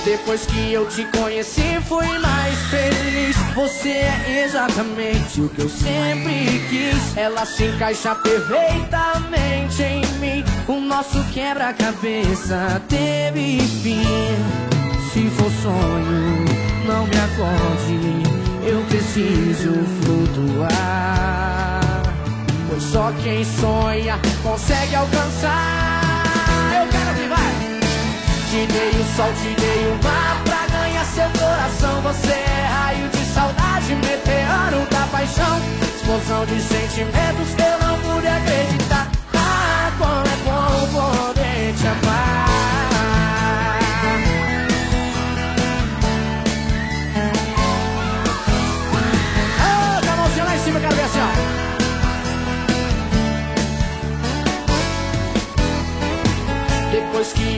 Depois que eu te conheci, fui mais feliz. Você é exatamente o que eu sempre quis. Ela se encaixa perfeitamente em mim. O nosso quebra-cabeça teve fim. Se for sonho, não me acorde. Eu preciso flutuar. Pois só quem sonha consegue alcançar. Dei o sol, te dei o mar pra ganhar seu coração. Você é raio de saudade, meteoro da paixão. Explosão de sentimentos que eu não pude acreditar. Ah, como é bom poder te amar.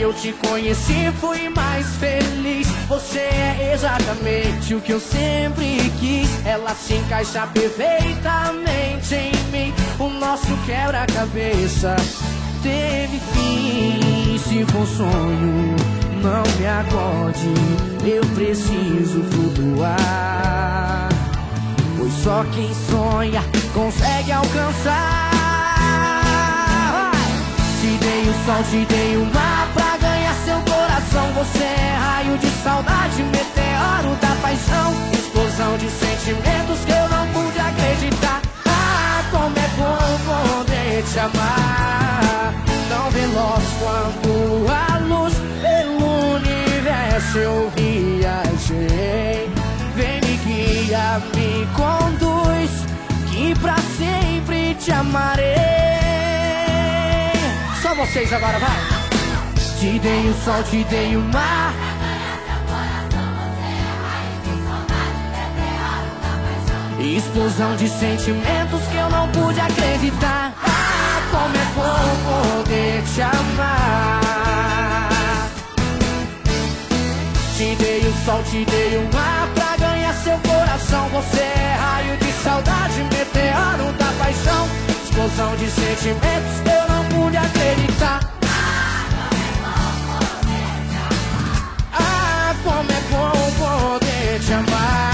Eu te conheci, fui mais feliz. Você é exatamente o que eu sempre quis. Ela se encaixa perfeitamente em mim. O nosso quebra-cabeça teve fim. Se for sonho, não me acorde. Eu preciso flutuar. Pois só quem sonha consegue alcançar. Te dei o sol, te dei o mar seu coração. Você é raio de saudade, meteoro da paixão. Explosão de sentimentos que eu não pude acreditar. Ah, como é bom poder te amar. Tão veloz quanto a luz pelo universo eu viajei. Vem me guia, me conduz, que pra sempre te amarei vocês agora, vai! Te dei o sol, te dei o mar. Explosão de sentimentos que eu não pude acreditar. Ah, como é bom poder te amar. Te dei o sol, te dei o mar pra ganhar seu coração. Você é raio de saudade, meteoro da paixão. Explosão de sentimentos que eu não pude acreditar. te amar.